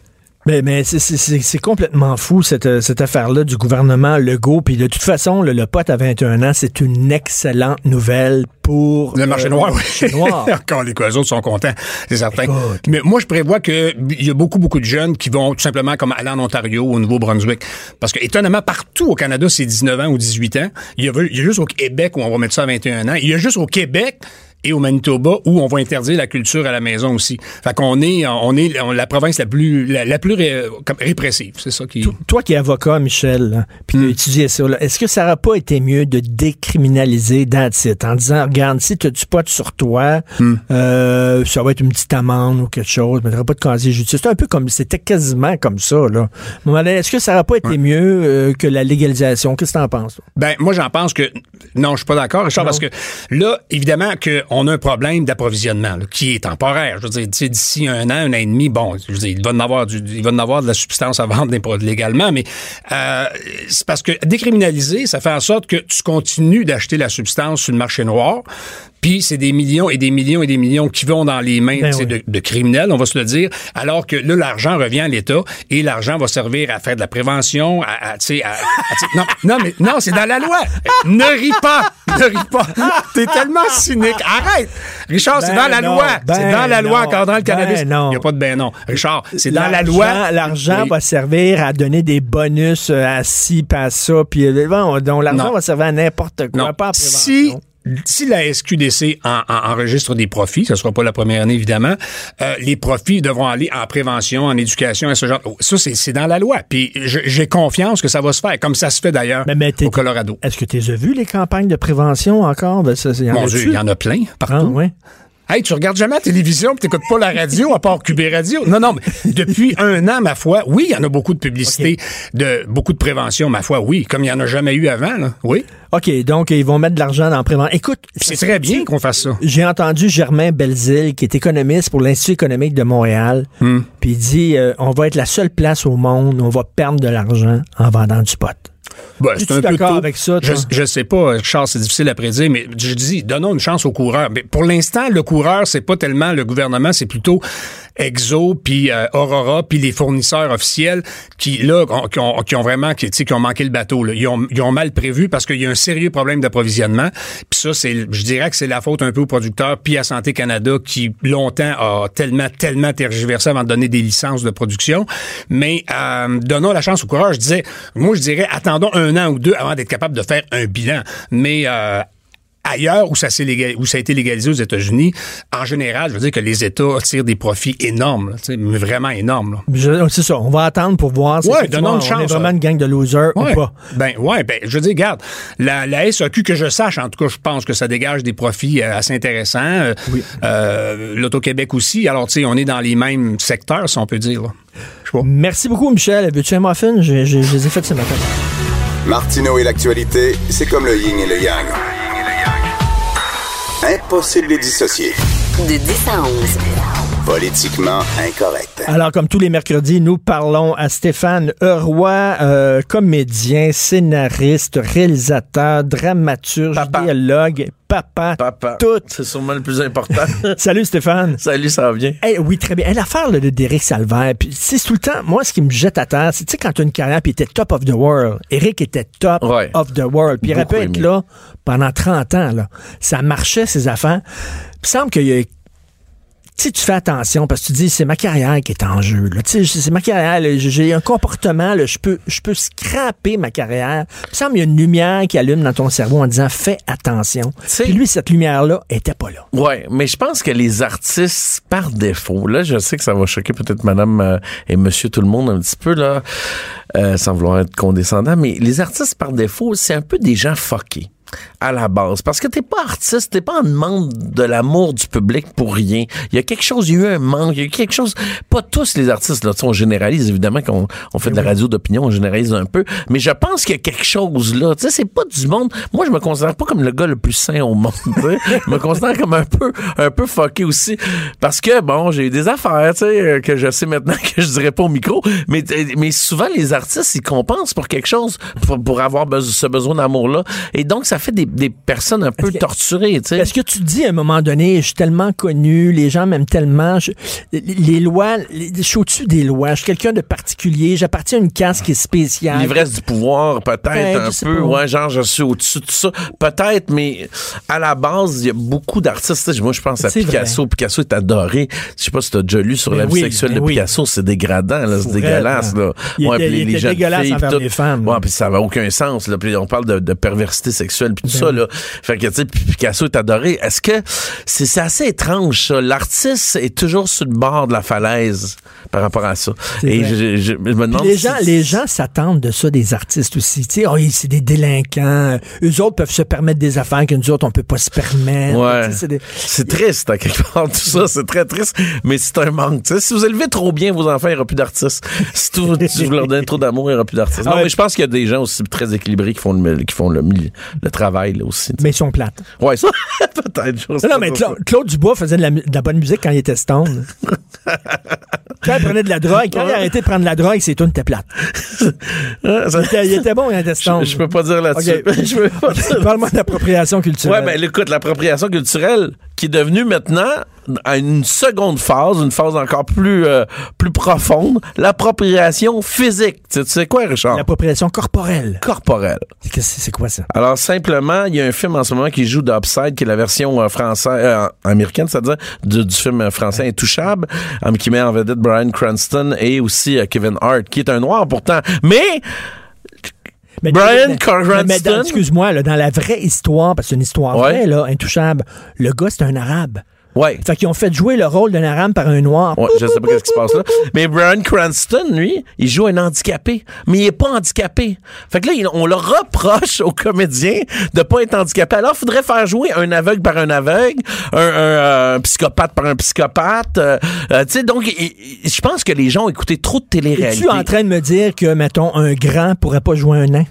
Mais, mais c'est- complètement fou, cette, euh, cette affaire-là du gouvernement Legault. Puis de toute façon, le, le pote à 21 ans, c'est une excellente nouvelle pour... Le marché euh, noir, le oui. marché noir. Quand les autres sont contents, c'est certain. Écoute. Mais moi, je prévois que il y a beaucoup, beaucoup de jeunes qui vont tout simplement comme aller en Ontario, au Nouveau-Brunswick. Parce que, étonnamment, partout au Canada, c'est 19 ans ou 18 ans. Il y, a, il y a juste au Québec où on va mettre ça à 21 ans. Il y a juste au Québec et au Manitoba où on va interdire la culture à la maison aussi. Fait qu'on est, on est la province la plus, la, la plus ré- répressive. C'est ça qui. Toi qui es avocat, Michel, là, puis tu as étudié ça, là, est-ce que ça n'aurait pas été mieux de décriminaliser that's it, en disant, regarde, si tu as du pot sur toi, Hmm. euh, ça va être une petite amende ou quelque chose, mais tu pas de casier judiciaire. C'est un peu comme, c'était quasiment comme ça, là. Est-ce que ça n'aurait pas été mieux euh, que la légalisation? Qu'est-ce que tu en penses? toi? Ben, moi, j'en pense que. Non, je suis pas d'accord, Richard, parce que là, évidemment, qu'on a un problème d'approvisionnement qui est temporaire. Je veux dire, d'ici un an, un an et demi, bon, je veux dire, il va en avoir, en avoir de la substance à vendre légalement, mais euh, c'est parce que décriminaliser, ça fait en sorte que tu continues d'acheter la substance sur le marché noir, Puis c'est des millions et des millions et des millions qui vont dans les mains Ben oui. de, de criminels, on va se le dire, alors que là, l'argent revient à l'État et l'argent va servir à faire de la prévention, à, à, tu sais, à- non, non, mais non, c'est dans la loi. Ne ris pas, ne ris pas. T'es tellement cynique. Arrête. Richard, c'est dans la non, loi. ben c'est dans la loi non, encadrant le ben cannabis. non. Il n'y a pas de ben non. Richard, c'est dans la loi. L'argent Oui. va servir à donner des bonus euh, à ci, pas à ça. Puis euh, bon, donc l'argent va servir à n'importe quoi, Non. pas à Si, prévention. si la SQDC en- en- enregistre des profits, ce ne sera pas la première année évidemment, euh, les profits devront aller en prévention, en éducation, et ce genre. Ça, c'est dans la loi. Puis j'ai confiance que ça va se faire, comme ça se fait d'ailleurs au Colorado. Est-ce que tu as vu les campagnes de prévention encore? Ben, ça, y en Mon? Dieu, il y en a plein Ah, partout. ouais. Hey, tu regardes jamais la télévision, tu t'écoutes pas la radio à part QB Radio? Non, non, mais depuis un an, ma foi, oui, il y en a beaucoup de publicité, de beaucoup de prévention, ma foi, oui, comme il y en a jamais eu avant, là. Oui. OK, donc ils vont mettre de l'argent dans la prévention. Écoute, C'est très bien qu'on fasse ça. J'ai entendu Germain Belzile, qui est économiste pour l'Institut économique de Montréal, Hmm. puis il dit euh, on va être la seule place au monde où on va perdre de l'argent en vendant du pot. Ben, Es-tu c'est un peu tôt. avec ça, Je, toi? je sais pas, Charles, c'est difficile à prédire, mais je dis, donnons une chance au coureur. Mais pour l'instant, le coureur, c'est pas tellement le gouvernement, c'est plutôt Exo, puis euh, Aurora, puis les fournisseurs officiels qui, là, ont- qui ont, qui ont vraiment, qui, tu sais, qui ont manqué le bateau. Là. Ils, ont, ils ont mal prévu parce qu'il y a un sérieux problème d'approvisionnement. Puis ça, c'est, je dirais que c'est la faute un peu aux producteurs, puis à Santé Canada, qui longtemps a tellement, tellement tergiversé avant de donner des licences de production. Mais euh, donnons la chance au coureur. Je disais, moi, je dirais, attendons un an ou deux avant d'être capable de faire un bilan. Mais euh, ailleurs où ça, légal- où ça a été légalisé aux États-Unis, en général, je veux dire que les États tirent des profits énormes, là, vraiment énormes. Je- C'est ça, on va attendre pour voir si Ouais, une on est chance, vraiment hein. une gang de losers Ouais. ou pas. Ben ouais, ben je veux dire, regarde, la, la SAQ que je sache, en tout cas, je pense que ça dégage des profits euh, assez intéressants. Euh, euh, L'Auto-Québec aussi. Alors, tu sais, on est dans les mêmes secteurs, si on peut dire. là. Merci beaucoup, Michel. Veux-tu un muffin? Je, je- je les ai fait ce matin. Martineau et l'actualité, c'est comme le yin et le yang. Impossible de les dissocier. De 10 à 11. Politiquement incorrect. Alors, comme tous les mercredis, nous parlons à Stéphane Roy, euh, comédien, scénariste, réalisateur, dramaturge, Papa. dialogue, papa, Papa. tout. C'est sûrement le plus important. Salut Stéphane. Salut, ça va bien? Eh oui, très bien. Eh, L'affaire de Derek Salvaire, puis c'est tout le temps, moi, ce qui me jette à terre, c'est, tu sais, quand tu as une carrière, puis il était top of the world. Eric était top Ouais. of the world. Puis il aurait pu être là pendant 30 ans, là. Ça marchait, ses affaires. Il semble qu'il y a tu sais, tu fais attention parce que tu dis, c'est ma carrière qui est en jeu. Là. Tu sais, c'est ma carrière. J'ai un comportement, là, je peux, je peux scraper ma carrière. Il me semble qu'il y a une lumière qui allume dans ton cerveau en disant, fais attention. Puis lui, cette lumière-là était pas là. Ouais, mais je pense que les artistes, par défaut, là, je sais que ça va choquer peut-être madame euh, et monsieur tout le monde un petit peu, là, euh, sans vouloir être condescendant, mais les artistes, par défaut, c'est un peu des gens fuckés à la base. Parce que t'es pas artiste, t'es pas en demande de l'amour du public pour rien. Il y a quelque chose, il y a eu un manque, il y a eu quelque chose. Pas tous les artistes, là, tu sais, on généralise évidemment qu'on on fait de la radio d'opinion, on généralise un peu, mais je pense qu'il y a quelque chose là. Tu sais, c'est pas du monde. Moi, je me considère pas comme le gars le plus sain au monde. je me considère comme un peu, un peu fucké aussi, parce que bon, j'ai eu des affaires, tu sais, euh, que je sais maintenant que je dirais pas au micro, mais mais souvent les artistes ils compensent pour quelque chose, pour, pour avoir ce besoin d'amour là, et donc ça fait des, des personnes un peu que- torturées, tu sais. Est-ce que tu te dis à un moment donné, je suis tellement connu, les gens m'aiment tellement, je- les lois, les- je suis au-dessus des lois, je suis quelqu'un de particulier, j'appartiens à une caste qui est spéciale. L'ivresse du pouvoir, peut-être Ben, un peu. pas. Ouais, genre, je suis au-dessus de ça. Peut-être, mais à la base, il y a beaucoup d'artistes. Moi, je pense à Picasso. Picasso est adoré. Je sais pas si tu as déjà lu sur Ben la vie oui, sexuelle ben de oui. Picasso. C'est dégradant, là. C'est dégueulasse, là. Il était- puis il était jeunes dégueulasse filles, envers puis les femmes, Ouais, puis ça avait aucun sens, là. Puis on parle de, de perversité sexuelle, puis tout Ben ça, là. Fait que, tu sais, Picasso est adoré. Est-ce que c'est assez étrange, ça? L'artiste est toujours sur le bord de la falaise par rapport à ça. Et je, je- je me demande les si- gens, les gens s'attendent de ça des artistes aussi. Tu sais, oh, c'est des délinquants. Eux autres peuvent se permettre des affaires que nous autres, on peut pas se permettre. Ouais. C'est des- triste, à quelque part, tout ça. C'est très triste, mais c'est un manque. tu sais. si vous élevez trop bien vos enfants, il n'y aura plus d'artistes. Si, tout- vous leur donnez trop d'amour, il n'y aura plus d'artistes. Non, Ah ouais. mais je pense qu'il y a des gens aussi très équilibrés qui font le, qui font le travail, là, aussi. Mais ils sont plates. Ouais, ça, peut-être. Non, non, mais. Cla- Claude Dubois faisait de la, mu- de la bonne musique quand il était stone. Quand il prenait de la drogue, quand il a arrêté de prendre de la drogue, c'est tout était plate. Hein, ça- Il était, il était bon, un teston. je, je peux pas dire là-dessus. Parle-moi d'appropriation culturelle. Ouais, ben écoute, l'appropriation culturelle qui est devenue maintenant à une seconde phase, une phase encore plus euh, plus profonde, l'appropriation physique. Tu sais, tu sais quoi, Richard? L'appropriation corporelle. Corporelle. C'est- quoi ça? Alors simplement, il y a un film en ce moment qui joue d'Upside, qui est la version euh, française, euh, américaine, c'est-à-dire du, du film euh, français Intouchable, euh, qui met en vedette Brian Cranston et aussi Kevin Hart, qui est un noir pourtant, mais Mais- Brian Cranston? Excuse-moi, dans la vraie histoire, parce que c'est une histoire Ouais. vraie, là, intouchable, le gars, c'est un arabe. Ouais. Fait qu'ils ont fait jouer le rôle d'un arabe par un noir. Ouais, je sais pas qu'est-ce qui se passe là. Mais Brian Cranston, lui, il joue un handicapé. Mais il est pas handicapé. Fait que là, on le reproche aux comédiens de pas être handicapé. Alors, il faudrait faire jouer un aveugle par un aveugle, un, un, euh, un psychopathe par un psychopathe. euh, euh, tu sais, donc, je pense que les gens ont écouté trop de télé-réalité. Es-tu en train de me dire que, mettons, un grand pourrait pas jouer un nain?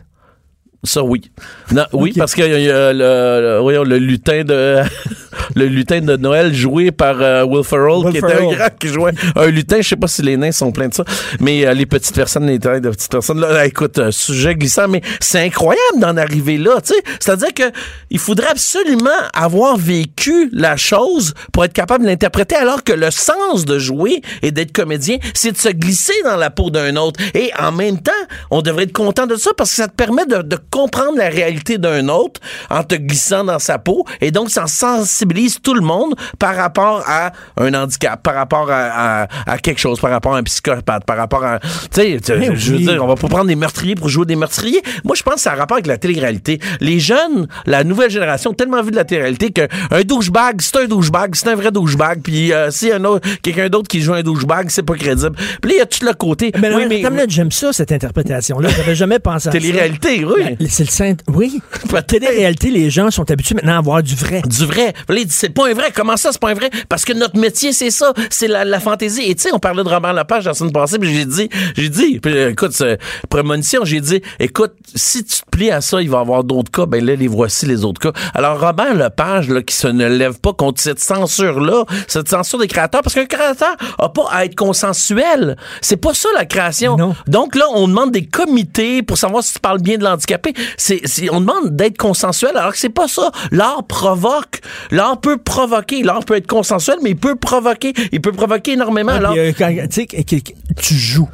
Ça, oui. Non, oui, parce qu'il y a le, le, voyons, le lutin de le lutin de Noël joué par euh, Will Ferrell, Will qui était Ferrell. un grand qui jouait un lutin. Je sais pas si les nains sont pleins de ça, mais euh, les petites personnes, les tailles de petites personnes, là, là, écoute, euh, sujet glissant, mais c'est incroyable d'en arriver là, tu sais. C'est-à-dire que il faudrait absolument avoir vécu la chose pour être capable de l'interpréter, alors que le sens de jouer et d'être comédien, c'est de se glisser dans la peau d'un autre. Et en même temps, on devrait être content de ça parce que ça te permet de, de comprendre la réalité d'un autre en te glissant dans sa peau. Et donc, ça sensibilise tout le monde par rapport à un handicap, par rapport à, à- à quelque chose, par rapport à un psychopathe, par rapport à... Tu sais, Mais je veux dire, on va pas prendre des meurtriers pour jouer des meurtriers. Moi, je pense que ça a rapport avec la télé-réalité. Les jeunes, la nouvelle génération, ont tellement vu de la télé-réalité qu'un douchebag, c'est un douchebag, c'est un vrai douchebag. Puis euh, si un autre, quelqu'un d'autre qui joue un douchebag, c'est pas crédible. Puis là, il y a tout le côté. Mais, oui, mais là, j'aime ça, cette interprétation-là. J'avais jamais pensé à ça. télé-réalité, oui. C'est le saint. Oui. Télé-réalité, les gens sont habitués maintenant à voir du vrai. du vrai. C'est pas un vrai. Comment ça, c'est pas un vrai? Parce que notre métier, c'est ça. C'est la, la fantaisie. Et tu sais, on parlait de Robert Lepage la semaine passée, puis j'ai dit, j'ai dit, puis, euh, écoute, c'est prémonition, j'ai dit, écoute, si tu te plies à ça, il va y avoir d'autres cas. Ben là, les voici les autres cas. Alors, Robert Lepage, là, qui se ne lève pas contre cette censure-là, cette censure des créateurs, parce qu'un créateur a pas à être consensuel. C'est pas ça, la création. Non. Donc là, on demande des comités pour savoir si tu parles bien de l'handicapé. C'est- on demande d'être consensuel alors que c'est pas ça. L'art provoque. L'art peut provoquer. L'art peut être consensuel, mais il peut provoquer. Il peut provoquer énormément. alors, euh, quand- tu joues.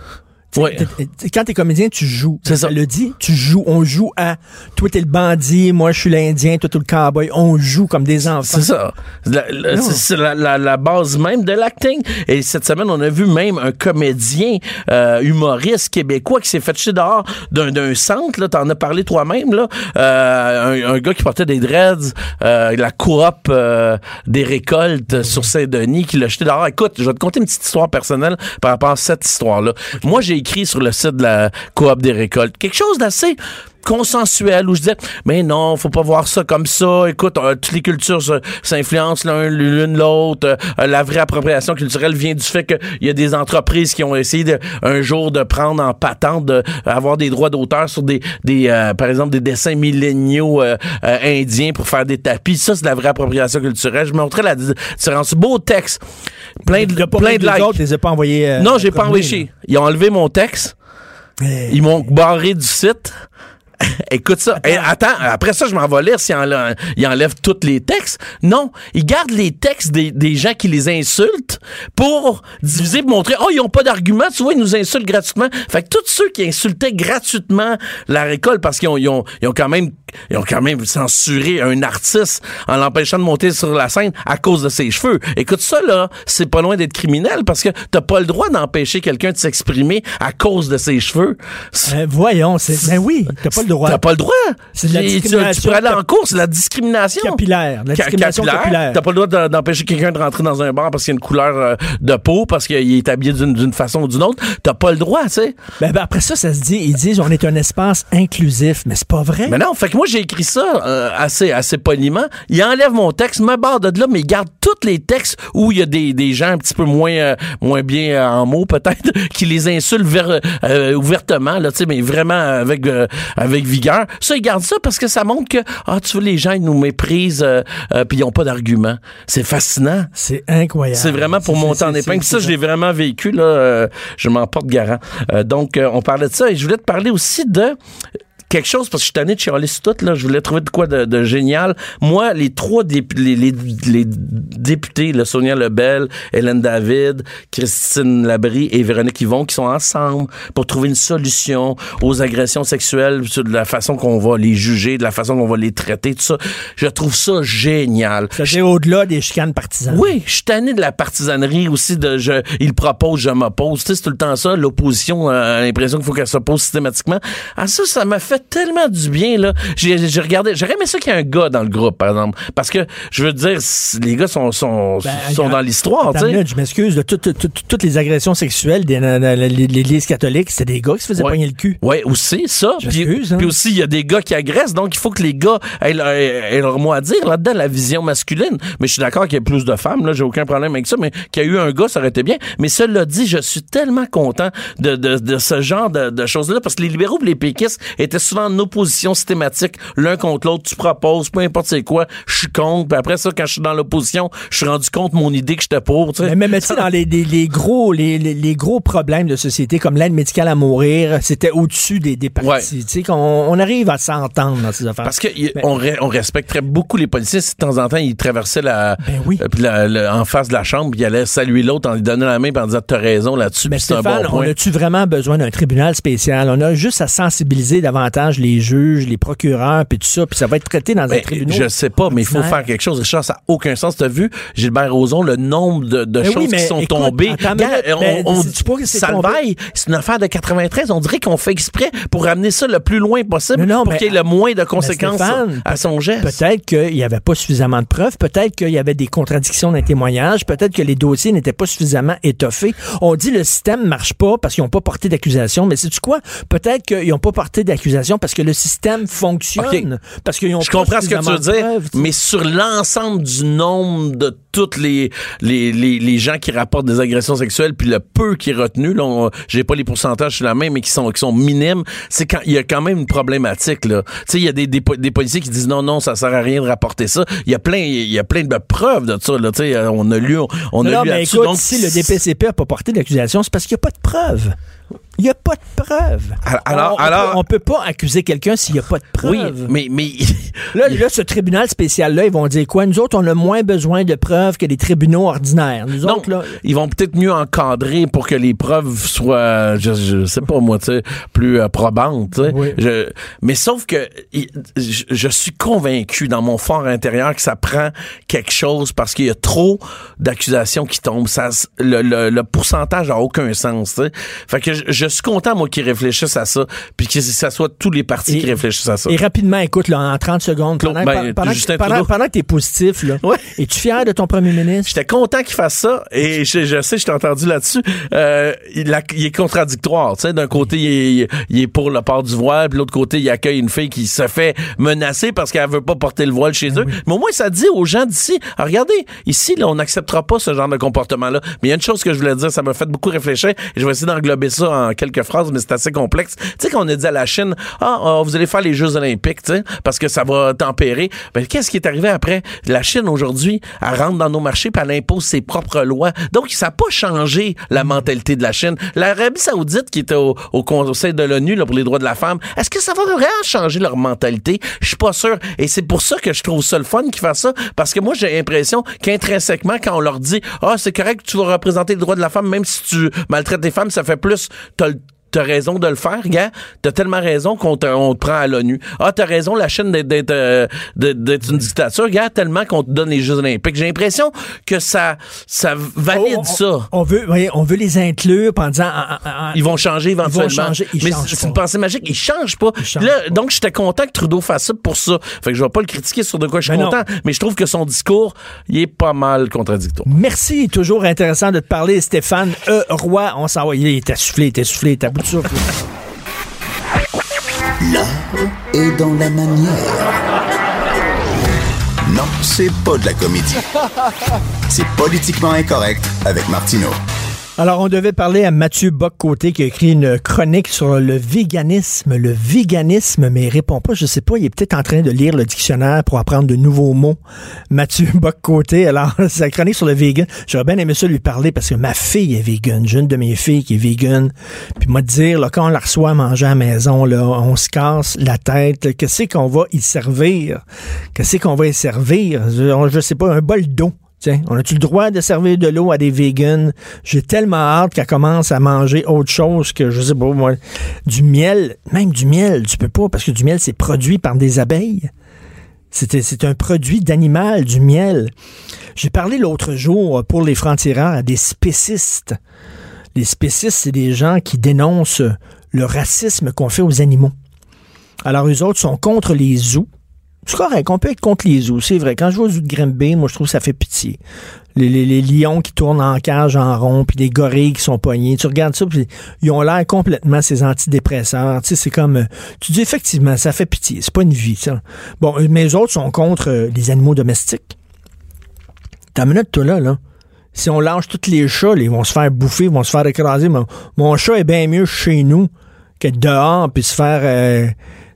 Ouais. t'es- t'es- Quand t'es comédien, tu joues. C'est ça. le dit, tu joues. On joue à. Toi, t'es le bandit, moi, je suis l'Indien, toi, t'es le cowboy. On joue comme des enfants. C'est ça. La- la- Non. c'est la, la- la base même de l'acting. Et cette semaine, on a vu même un comédien euh, humoriste québécois qui s'est fait jeter dehors d'un d'un centre. Là, t'en as parlé toi-même. Là, Euh, un, un gars qui portait des dreads, euh, la coop euh, des récoltes sur Saint-Denis, qui l'a jeté dehors. Écoute, je vais te conter une petite histoire personnelle par rapport à cette histoire-là. Moi, j'ai écrit sur le site de la coop des récoltes. Quelque chose d'assez consensuel où je disais mais non faut pas voir ça comme ça. Écoute euh, toutes les cultures se- s'influencent l'un l'une l'autre. Euh, la vraie appropriation culturelle vient du fait qu'il y a des entreprises qui ont essayé de, un jour de prendre en patente de avoir des droits d'auteur sur des des euh, par exemple des dessins milléniaux euh, euh, indiens pour faire des tapis. Ça c'est de la vraie appropriation culturelle. Je montrais la différence. Beau texte. Plein de plein de likes. autres, les as pas envoyés. euh, non j'ai pas envoyé ils ont enlevé mon texte. Ils m'ont barré du site. Écoute ça. Et attends, après ça, je m'en vais lire s'ils enlèvent, ils enlèvent tous les textes. Non, ils gardent les textes des, des gens qui les insultent pour diviser, pour montrer, oh, ils ont pas d'argument, tu vois, ils nous insultent gratuitement. Fait que tous ceux qui insultaient gratuitement la récolte parce qu'ils ont, ils ont, ils ont quand même, ils ont quand même censuré un artiste en l'empêchant de monter sur la scène à cause de ses cheveux. Écoute ça, là, c'est pas loin d'être criminel parce que t'as pas le droit d'empêcher quelqu'un de s'exprimer à cause de ses cheveux. euh, voyons, c'est. Ben oui, t'as pas le droit. T'as pas le droit. C'est de la Tu- tu- Tu, discrimination peux aller en cours, c'est la discrimination. Capillaire. La Ca- discrimination capillaire. T'as pas le droit de- d'empêcher quelqu'un de rentrer dans un bar parce qu'il y a une couleur euh, de peau, parce qu'il est habillé d'une d'une façon ou d'une autre. T'as pas le droit, tu sais. Ben, ben, après ça, ça se dit, ils disent on est un espace inclusif, mais c'est pas vrai. Mais non, fait que moi, j'ai écrit ça euh, assez, assez poliment. Il enlève mon texte, me barre de là, mais il garde tous les textes où il y a des, des gens un petit peu moins, euh, moins bien en mots, peut-être, qui les insultent ver- euh, ouvertement, là, tu sais, mais vraiment avec, avec avec vigueur. Ça, ils gardent ça parce que ça montre que, ah, tu vois, les gens, ils nous méprisent, euh, euh, puis ils ont pas d'argument. C'est fascinant. C'est incroyable. C'est vraiment pour monter en épingle. Ça, je l'ai vraiment vécu, là. euh, je m'en porte garant. Euh, donc, euh, on parlait de ça et je voulais te parler aussi de quelque chose parce que je suis tanné de chialer tout là je voulais trouver de quoi de, de génial moi les trois dép- les, les, les députés là, Sonia Lebel Hélène David Christine Labrie et Véronique Yvon qui sont ensemble pour trouver une solution aux agressions sexuelles sur de la façon qu'on va les juger de la façon qu'on va les traiter tout ça je trouve ça génial C'est au-delà des chicanes partisanes. oui, je suis tanné de la partisanerie aussi de je il propose, je m'oppose. Tu sais, c'est tout le temps ça. L'opposition a l'impression qu'il faut qu'elle s'oppose systématiquement. Ah ça, ça m'a fait tellement du bien là. J'ai regardé, j'aurais aimé ça qu'il y ait un gars dans le groupe par exemple, parce que je veux dire, les gars sont sont, Ben, sont dans l'histoire, tu sais. je m'excuse. là, toutes- toutes- toutes les agressions sexuelles de l'Église catholique, c'était des gars qui se faisaient Ouais. pogner le cul. Ouais, aussi ça. Je Puis, m'excuse, hein. puis aussi il y a des gars qui agressent, donc il faut que les gars aient, leur- aient leur mot à dire là-dedans, la vision masculine. Mais je suis d'accord qu'il y ait plus de femmes, là, j'ai aucun problème avec ça, mais qu'il y a eu un gars, ça aurait été bien. Mais cela dit, je suis tellement content de, de, de ce genre de, de choses-là, parce que les libéraux et les péquistes étaient souvent en opposition systématique, l'un contre l'autre. Tu proposes, peu importe c'est quoi, je suis contre. Puis après ça, quand je suis dans l'opposition, je suis rendu compte de mon idée que j'étais pour. Tu sais. Mais, mais, tu sais, dans les, les, les gros, les, gros problèmes de société, comme l'aide médicale à mourir, c'était au-dessus des, des partis. Ouais. Tu sais, qu'on on arrive à s'entendre dans ces affaires. Parce que y- Mais- on, re- on respecterait beaucoup les policiers si de temps en temps ils traversaient la, Ben oui. euh, la- en face de la chambre, puis ils allaient saluer l'autre en lui donnant la main et en disant t'as raison là-dessus, Mais c'est un Stéphane, bon on a-tu vraiment besoin d'un tribunal spécial? On a juste à sensibiliser davantage les juges, les procureurs, puis tout ça, puis ça va être traité dans un Ben, tribunal. je sais pas, mais il faut faire quelque chose. Richard, ça n'a aucun sens. T'as vu, Gilbert Rozon, le nombre de, de Ben choses oui, qui sont écoute, tombées. minute, on, on, sais-tu pas que c'est c'est une affaire de 93. On dirait qu'on fait exprès pour ramener ça le plus loin possible Non, non, pour qu'il y ait le moins de conséquences Stéphane, à son geste. Peut-être qu'il n'y avait pas suffisamment de preuves, peut-être qu'il y avait des contradictions dans les témoignages, peut-être que les dossiers n'étaient pas suffisamment étoffés. On dit le système marche pas parce qu'ils n'ont pas porté d'accusation, mais c'est-tu quoi? Peut-être qu'ils n'ont pas porté d'accusation parce que le système fonctionne. Parce qu'ils ont Je comprends ce que tu veux dire, preuves, mais sur l'ensemble du nombre de toutes les, les, les, les gens qui rapportent des agressions sexuelles, puis le peu qui est retenu, là, j'ai pas les pourcentages sur la main, mais qui sont, qui sont minimes, c'est quand il y a quand même une problématique, là. Tu sais, il y a des, des, des policiers qui disent non, non, ça sert à rien de rapporter ça. Il y a plein, il y a plein de preuves de ça, là. Tu sais, on a lu, on, on a Non, lu mais écoute, donc, si le DPCP n'a pas porté d'accusation, c'est parce qu'il n'y a pas de preuves. Il n'y a pas de preuves. Alors- on, on alors- peut, on peut pas accuser quelqu'un s'il n'y a pas de preuves. oui, mais, mais, Là, là, ce tribunal spécial-là, ils vont dire quoi? Nous autres, on a moins besoin de preuves que les tribunaux ordinaires. Nous Non, autres, là, ils vont peut-être mieux encadrer pour que les preuves soient, je, je sais pas moi, plus euh, probantes. Oui. Je- mais sauf que je, je suis convaincu dans mon fort intérieur que ça prend quelque chose parce qu'il y a trop d'accusations qui tombent. Ça, le, le, le pourcentage a aucun sens. Fait que je, je suis content moi qu'ils réfléchissent à ça, puis que ça soit tous les partis Et- qui réfléchissent à ça. Et rapidement, écoute, là, en 30 secondes, pendant, ben, pendant, Justin pendant, que t'es positif, là, Ouais. es-tu fier de ton premier ministre? J'étais content qu'il fasse ça et je, je sais, je t'ai entendu là-dessus. Euh, il, a- il est contradictoire. Tu sais, d'un côté, il est, il est pour le port du voile, puis de l'autre côté, il accueille une fille qui se fait menacer parce qu'elle veut pas porter le voile chez eux. Mais au moins, ça dit aux gens d'ici, Ah, regardez, ici, là, on n'acceptera pas ce genre de comportement-là. Mais il y a une chose que je voulais dire, ça m'a fait beaucoup réfléchir. Et je vais essayer d'englober ça en quelques phrases, mais c'est assez complexe. Tu sais, quand on a dit à la Chine, ah, ah, vous allez faire les Jeux Olympiques, tu sais, parce que ça va tempérer. Ben, qu'est-ce qui est arrivé après? La Chine, aujourd'hui, elle rentre dans nos marchés puis elle impose ses propres lois. Donc, ça n'a pas changé la mentalité de la Chine. L'Arabie Saoudite, qui était au, Conseil de l'ONU pour les droits de la femme, est-ce que ça va vraiment changer leur mentalité? Je suis pas sûr. Et c'est pour ça que je trouve ça le fun qu'ils fassent ça, parce que moi, j'ai l'impression qu'intrinsèquement, quand on leur dit, ah, c'est correct, tu vas représenter les droits de la femme, même si tu maltraites les femmes, ça fait plus, t'as le T'as raison de le faire, gars. T'as tellement raison qu'on te, on te prend à l'ONU. Ah, t'as raison, la Chine d'être, d'être, euh, une dictature, gars, tellement qu'on te donne les Jeux Olympiques. J'ai l'impression que ça, ça valide on, ça. On veut, on veut les inclure en disant. en- en- en- Ils vont changer éventuellement. changer, ils mais c'est une pensée magique. Ils changent pas. changent Là, pas. donc, j'étais content que Trudeau fasse ça pour ça. Fait que je vais pas le critiquer sur de quoi je suis Ben non. content. Mais je trouve que son discours, il est pas mal contradictoire. Merci, toujours intéressant de te parler, Stéphane E. Roy. On s'en va. Il est essoufflé, il est essoufflé, il bout de souffle. L'art est dans la manière. Non, c'est pas de la comédie. C'est politiquement incorrect avec Martineau. Alors, on devait parler à Mathieu Bock-Côté qui a écrit une chronique sur le véganisme. Le véganisme, mais il répond pas. Je sais pas, il est peut-être en train de lire le dictionnaire pour apprendre de nouveaux mots. Mathieu Bock-Côté, alors, sa chronique sur le vegan. J'aurais bien aimé ça lui parler parce que ma fille est vegan. J'ai une de mes filles qui est vegan. Puis moi, dire, là, quand on la reçoit à manger à la maison, là, on se casse la tête. Qu'est-ce qu'on va y servir? Qu'est-ce qu'on va y servir? Je, je sais pas, un bol d'eau. On a-tu le droit de servir de l'eau à des vegans? J'ai tellement hâte qu'elle commence à manger autre chose que, je sais pas, moi, du miel. Même du miel, tu peux pas, parce que du miel, c'est produit par des abeilles. C'est un produit d'animal, du miel. J'ai parlé l'autre jour pour les francs-tireurs à des spécistes. Les spécistes, c'est des gens qui dénoncent le racisme qu'on fait aux animaux. Alors, eux autres sont contre les zoos. C'est correct, on peut être contre les zoos, c'est vrai. Quand je vois aux zoos de moi, je trouve que ça fait pitié. Les, les- les lions qui tournent en cage en rond, puis les gorilles qui sont poignés. Tu regardes ça, puis ils ont l'air complètement ces antidépresseurs. Tu sais, c'est comme... euh, Tu dis, effectivement, ça fait pitié. C'est pas une vie, ça. Bon, euh, mais les autres sont contre euh, les animaux domestiques. T'as minute, toi, là, là. Si on lâche tous les chats, là, ils vont se faire bouffer, ils vont se faire écraser. Mon, chat est bien mieux chez nous qu'être dehors, puis se faire... euh,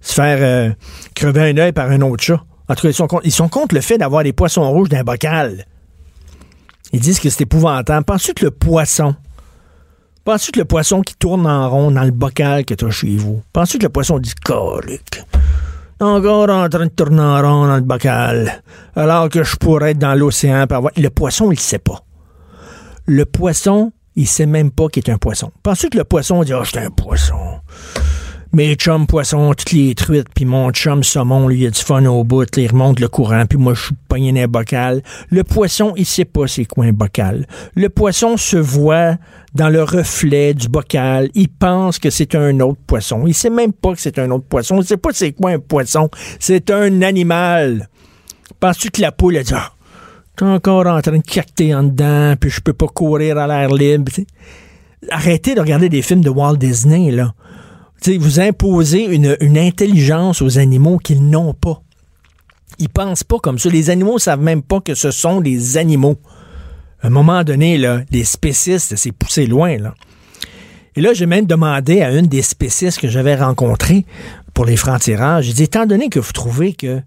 se faire euh, crever un œil par un autre chat. En tout cas, ils sont contre, le fait d'avoir des poissons rouges dans un bocal. Ils disent que c'est épouvantable. Penses-tu que le poisson, penses-tu que le poisson qui tourne en rond dans le bocal que tu as chez vous, penses-tu que le poisson dit colique? Encore en train de tourner en rond dans le bocal, alors que je pourrais être dans l'océan. pour avoir- Le poisson, il sait pas. Le poisson, il sait même pas qu'il est un poisson. Penses-tu que le poisson dit, ah, c'est un poisson? Mes chums poissons, toutes les truites, puis mon chum saumon, lui, il a du fun au bout, il remonte le courant, puis moi, je suis pogné dans un bocal. Le poisson, il sait pas c'est quoi un bocal. Le poisson se voit dans le reflet du bocal. Il pense que c'est un autre poisson. Il sait même pas que c'est un autre poisson. Il sait pas c'est quoi un poisson. C'est un animal. Penses-tu que la poule a dit, ah, t'es encore en train de cacter en dedans, puis je peux pas courir à l'air libre. Arrêtez de regarder des films de Walt Disney, là. Vous imposez une, intelligence aux animaux qu'ils n'ont pas. Ils pensent pas comme ça. Les animaux savent même pas que ce sont des animaux. À un moment donné, là, les spécistes, c'est poussé loin, là. Et là, j'ai même demandé à une des spécistes que j'avais rencontrées pour les francs-tireurs, j'ai dit, étant donné que vous trouvez que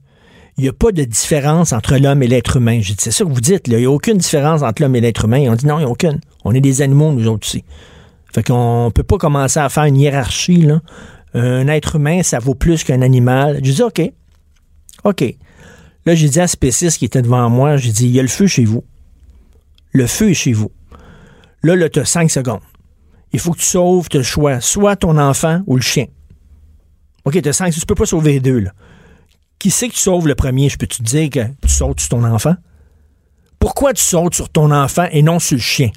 il n'y a pas de différence entre l'homme et l'être humain. J'ai dit, c'est ça que vous dites. Il n'y a aucune différence entre l'homme et l'être humain. Ils ont dit, non, il n'y a aucune. On est des animaux, nous autres aussi. Fait qu'on peut pas commencer à faire une hiérarchie. Un être humain, ça vaut plus qu'un animal. J'ai dit, OK. OK. Là, j'ai dit à Spéciste qui était devant moi, j'ai dit, il y a le feu chez vous. Le feu est chez vous. Là, là, tu as cinq secondes. Il faut que tu sauves, le choix, soit ton enfant ou le chien. OK, tu as cinq, tu peux pas sauver les deux, là. Qui c'est que tu sauves le premier? Je peux te dire que tu sautes sur ton enfant? Pourquoi tu sautes sur ton enfant et non sur le chien?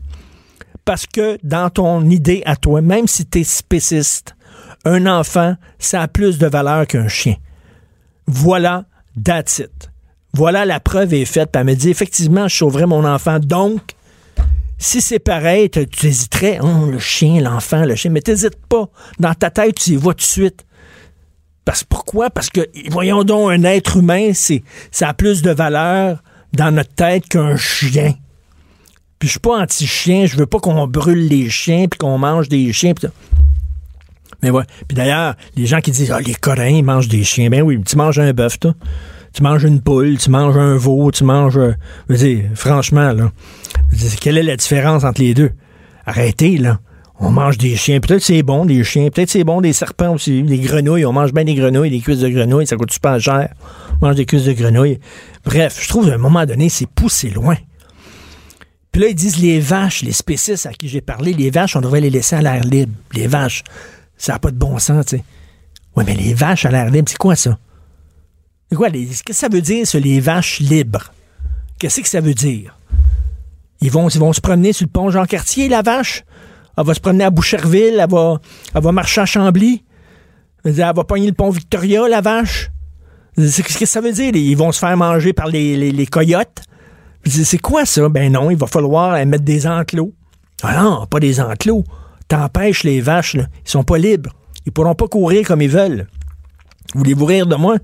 Parce que dans ton idée à toi, même si tu es spéciste, un enfant, ça a plus de valeur qu'un chien. Voilà, that's. Voilà, la preuve est faite. Puis elle me dit, effectivement, je sauverais mon enfant. Donc, si c'est pareil, tu hésiterais, oh, le chien, l'enfant, le chien, mais t'hésites pas. Dans ta tête, tu y vas tout de suite. Parce pourquoi? Parce que, voyons donc, un être humain, ça a plus de valeur dans notre tête qu'un chien. Puis je suis pas anti-chien, je veux pas qu'on brûle les chiens puis qu'on mange des chiens. Ça. mais ouais. Puis d'ailleurs, les gens qui disent ah les Coréens ils mangent des chiens, ben oui, tu manges un bœuf, toi. Tu manges une poule, tu manges un veau, tu manges. euh, veux dire, franchement là, quelle est la différence entre les deux? Arrêtez là. On mange des chiens. Peut-être c'est bon, des chiens. Peut-être c'est bon, des serpents aussi. Des grenouilles. On mange bien des grenouilles, des cuisses de grenouilles. Ça coûte super cher. On mange des cuisses de grenouilles. Bref, je trouve à un moment donné, c'est poussé loin. Puis là, ils disent les vaches, les spécistes à qui j'ai parlé, les vaches, on devrait les laisser à l'air libre. Les vaches, ça n'a pas de bon sens, tu sais. Oui, mais les vaches à l'air libre, c'est quoi ça? C'est quoi? les- Qu'est-ce que ça veut dire, ça, les vaches libres? Qu'est-ce que ça veut dire? Ils vont, ils vont se promener sur le pont Jean-Cartier, la vache? Elle va se promener à Boucherville, elle va, elle va marcher à Chambly? Elle va pogner le pont Victoria, la vache? Qu'est-ce que ça veut dire? Ils vont se faire manger par les- les coyotes? C'est quoi ça? Ben non, il va falloir mettre des enclos. Ah non, pas des enclos. T'empêches les vaches, là. Ils sont pas libres. Ils pourront pas courir comme ils veulent. Voulez-vous rire de moi?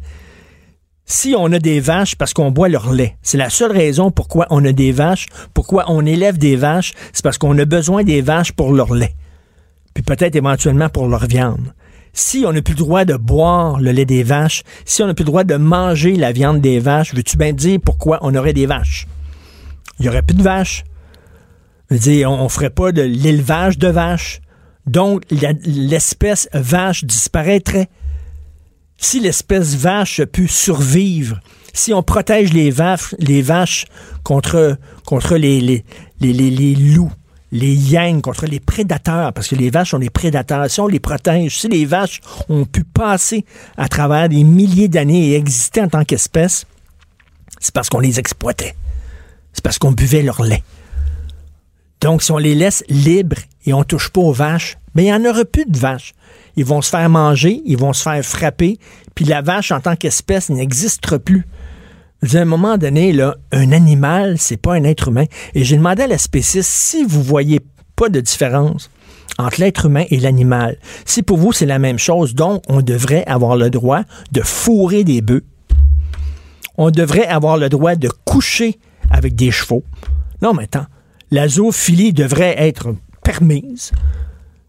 Si on a des vaches parce qu'on boit leur lait, c'est la seule raison pourquoi on a des vaches, pourquoi on élève des vaches, c'est parce qu'on a besoin des vaches pour leur lait. Puis peut-être éventuellement pour leur viande. Si on n'a plus le droit de boire le lait des vaches, si on n'a plus le droit de manger la viande des vaches, veux-tu bien dire pourquoi on aurait des vaches? Il n'y aurait plus de vaches. On ne ferait pas de l'élevage de vaches. Donc, l'espèce vache disparaîtrait. Si l'espèce vache a pu survivre, si on protège les vaches, contre, les loups, les hyènes, contre les prédateurs, parce que les vaches sont des prédateurs, si on les protège, si les vaches ont pu passer à travers des milliers d'années et exister en tant qu'espèce, c'est parce qu'on les exploitait. C'est parce qu'on buvait leur lait. Donc, si on les laisse libres et on touche pas aux vaches, ben, il n'y en aura plus de vaches. Ils vont se faire manger, ils vont se faire frapper, puis la vache en tant qu'espèce n'existera plus. À un moment donné, un animal, c'est pas un être humain. Et j'ai demandé à la spéciste si vous voyez pas de différence entre l'être humain et l'animal. Si pour vous c'est la même chose, donc on devrait avoir le droit de fourrer des bœufs. On devrait avoir le droit de coucher avec des chevaux. Non, mais attends, la zoophilie devrait être permise.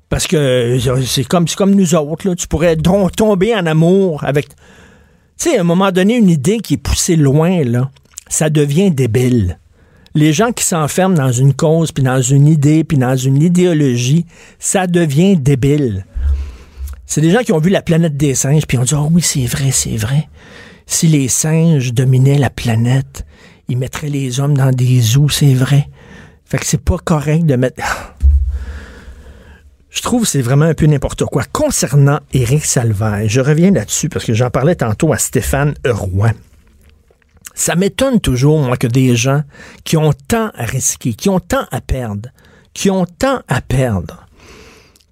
Parce que euh, c'est comme, nous autres, là. Tu pourrais tomber en amour avec. Tu sais, à un moment donné, une idée qui est poussée loin, là, ça devient débile. Les gens qui s'enferment dans une cause, puis dans une idée, puis dans une idéologie, ça devient débile. C'est des gens qui ont vu la planète des singes, puis ont dit, oh oui, c'est vrai, c'est vrai. Si les singes dominaient la planète, ils mettraient les hommes dans des zoos, c'est vrai. Fait que c'est pas correct de mettre... Je trouve que c'est vraiment un peu n'importe quoi. Concernant Éric Salvaire, je reviens là-dessus parce que j'en parlais tantôt à Stéphane Roy. Ça m'étonne toujours, moi, que des gens qui ont tant à risquer, qui ont tant à perdre, qui ont tant à perdre,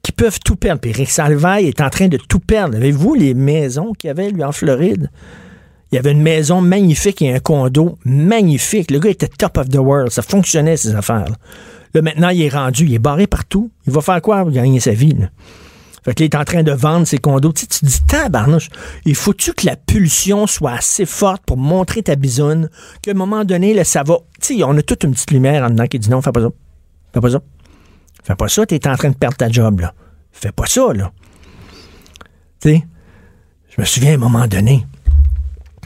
qui peuvent tout perdre. Puis Éric Salvaire est en train de tout perdre. Avez-vous les maisons qu'il y avait, lui, en Floride? Il y avait une maison magnifique et un condo magnifique. Le gars était top of the world. Ça fonctionnait, ces affaires. Là, Là, maintenant, il est rendu, il est barré partout. Il va faire quoi pour gagner sa vie? Là? Fait que il est en train de vendre ses condos. Tu, sais, tu te dis, tabarnouche, il faut-tu que la pulsion soit assez forte pour montrer ta bisoune, qu'à un moment donné, là, ça va. Tu sais, on a toute une petite lumière en dedans qui dit non, fais pas ça. Fais pas ça. Fais pas ça, t'es en train de perdre ta job, là. Fais pas ça, là. Tu sais, je me souviens à un moment donné,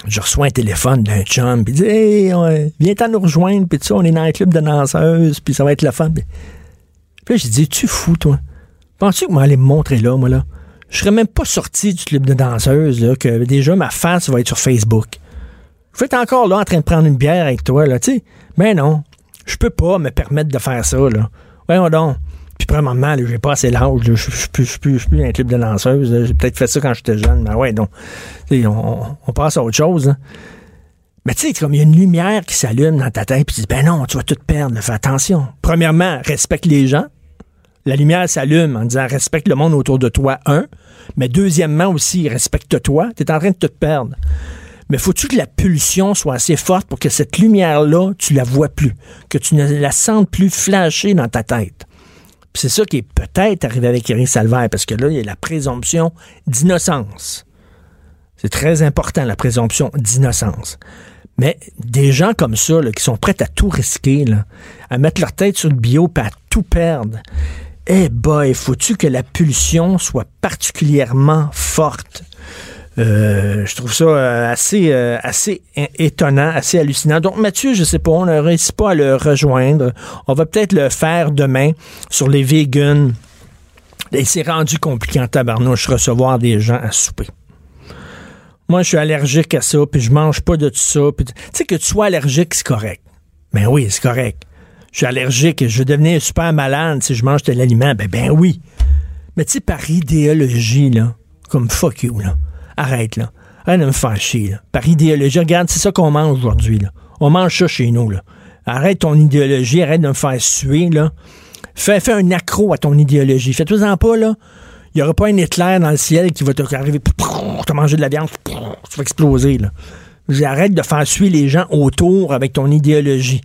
je reçois un téléphone d'un chum, puis il dit Hey, ouais, viens-t'en nous rejoindre, puis ça, on est dans un club de danseuses, puis ça va être la. Puis puis là, j'ai dit Tu fous, toi? Penses-tu que moi aller me montrer là, moi, là? Je serais même pas sorti du club de danseuses, là, que déjà ma face va être sur Facebook. Je vais être encore là en train de prendre une bière avec toi, là, tu sais? Ben non, je peux pas me permettre de faire ça, là. Voyons donc. Puis premièrement, j'ai pas assez l'âge, je suis plus, un club de danseuses, là. j'ai peut-être fait ça quand j'étais jeune, mais ouais, donc, on, passe à autre chose, hein. Mais tu sais, comme il y a une lumière qui s'allume dans ta tête, puis tu dis, ben non, tu vas tout perdre, fais attention. Premièrement, respecte les gens. La lumière s'allume en disant respecte le monde autour de toi, un. Mais deuxièmement aussi, respecte-toi. Tu es en train de te perdre. Mais faut-tu que la pulsion soit assez forte pour que cette lumière-là, tu la vois plus, que tu ne la sentes plus flasher dans ta tête? C'est ça qui est peut-être arrivé avec Eric Salvaire, parce que là, il y a la présomption d'innocence. C'est très important, la présomption d'innocence. Mais des gens comme ça, là, qui sont prêts à tout risquer, à mettre leur tête sur le bio et à tout perdre, eh boy, faut-tu que la pulsion soit particulièrement forte? Euh, je trouve ça euh, assez, euh, assez étonnant, assez hallucinant. Donc, Mathieu, je sais pas, on ne réussit pas à le rejoindre. On va peut-être le faire demain sur les vegans. Et c'est rendu compliqué en tabarnouche recevoir des gens à souper. Moi, je suis allergique à ça, puis je mange pas de tout ça. Tu sais, que tu sois allergique, c'est correct. Ben oui, c'est correct. Je suis allergique, je vais devenir super malade si je mange tel aliment. Ben, ben oui. Mais tu sais, par idéologie, là, comme fuck you, là. Arrête, là. Arrête de me faire chier, là. Par idéologie, regarde, c'est ça qu'on mange aujourd'hui, là. On mange ça chez nous, là. Arrête ton idéologie, arrête de me faire suer, là. Fais, fais un accro à ton idéologie. Fais-toi-en pas, là. Il n'y aura pas un Hitler dans le ciel qui va te arriver, te manger de la viande, tu vas exploser, là. Arrête de faire suer les gens autour avec ton idéologie.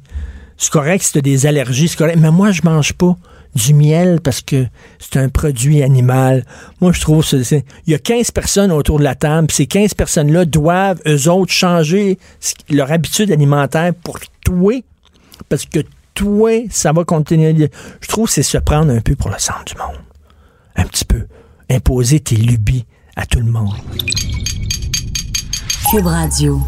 C'est correct si tu as des allergies, c'est correct. Mais moi, je mange pas du miel parce que c'est un produit animal. Moi, je trouve que il y a 15 personnes autour de la table, ces 15 personnes-là doivent, eux autres, changer leur habitude alimentaire pour toi, parce que toi, ça va continuer. Je trouve que c'est se prendre un peu pour le centre du monde. Un petit peu. Imposer tes lubies à tout le monde. Cube Radio.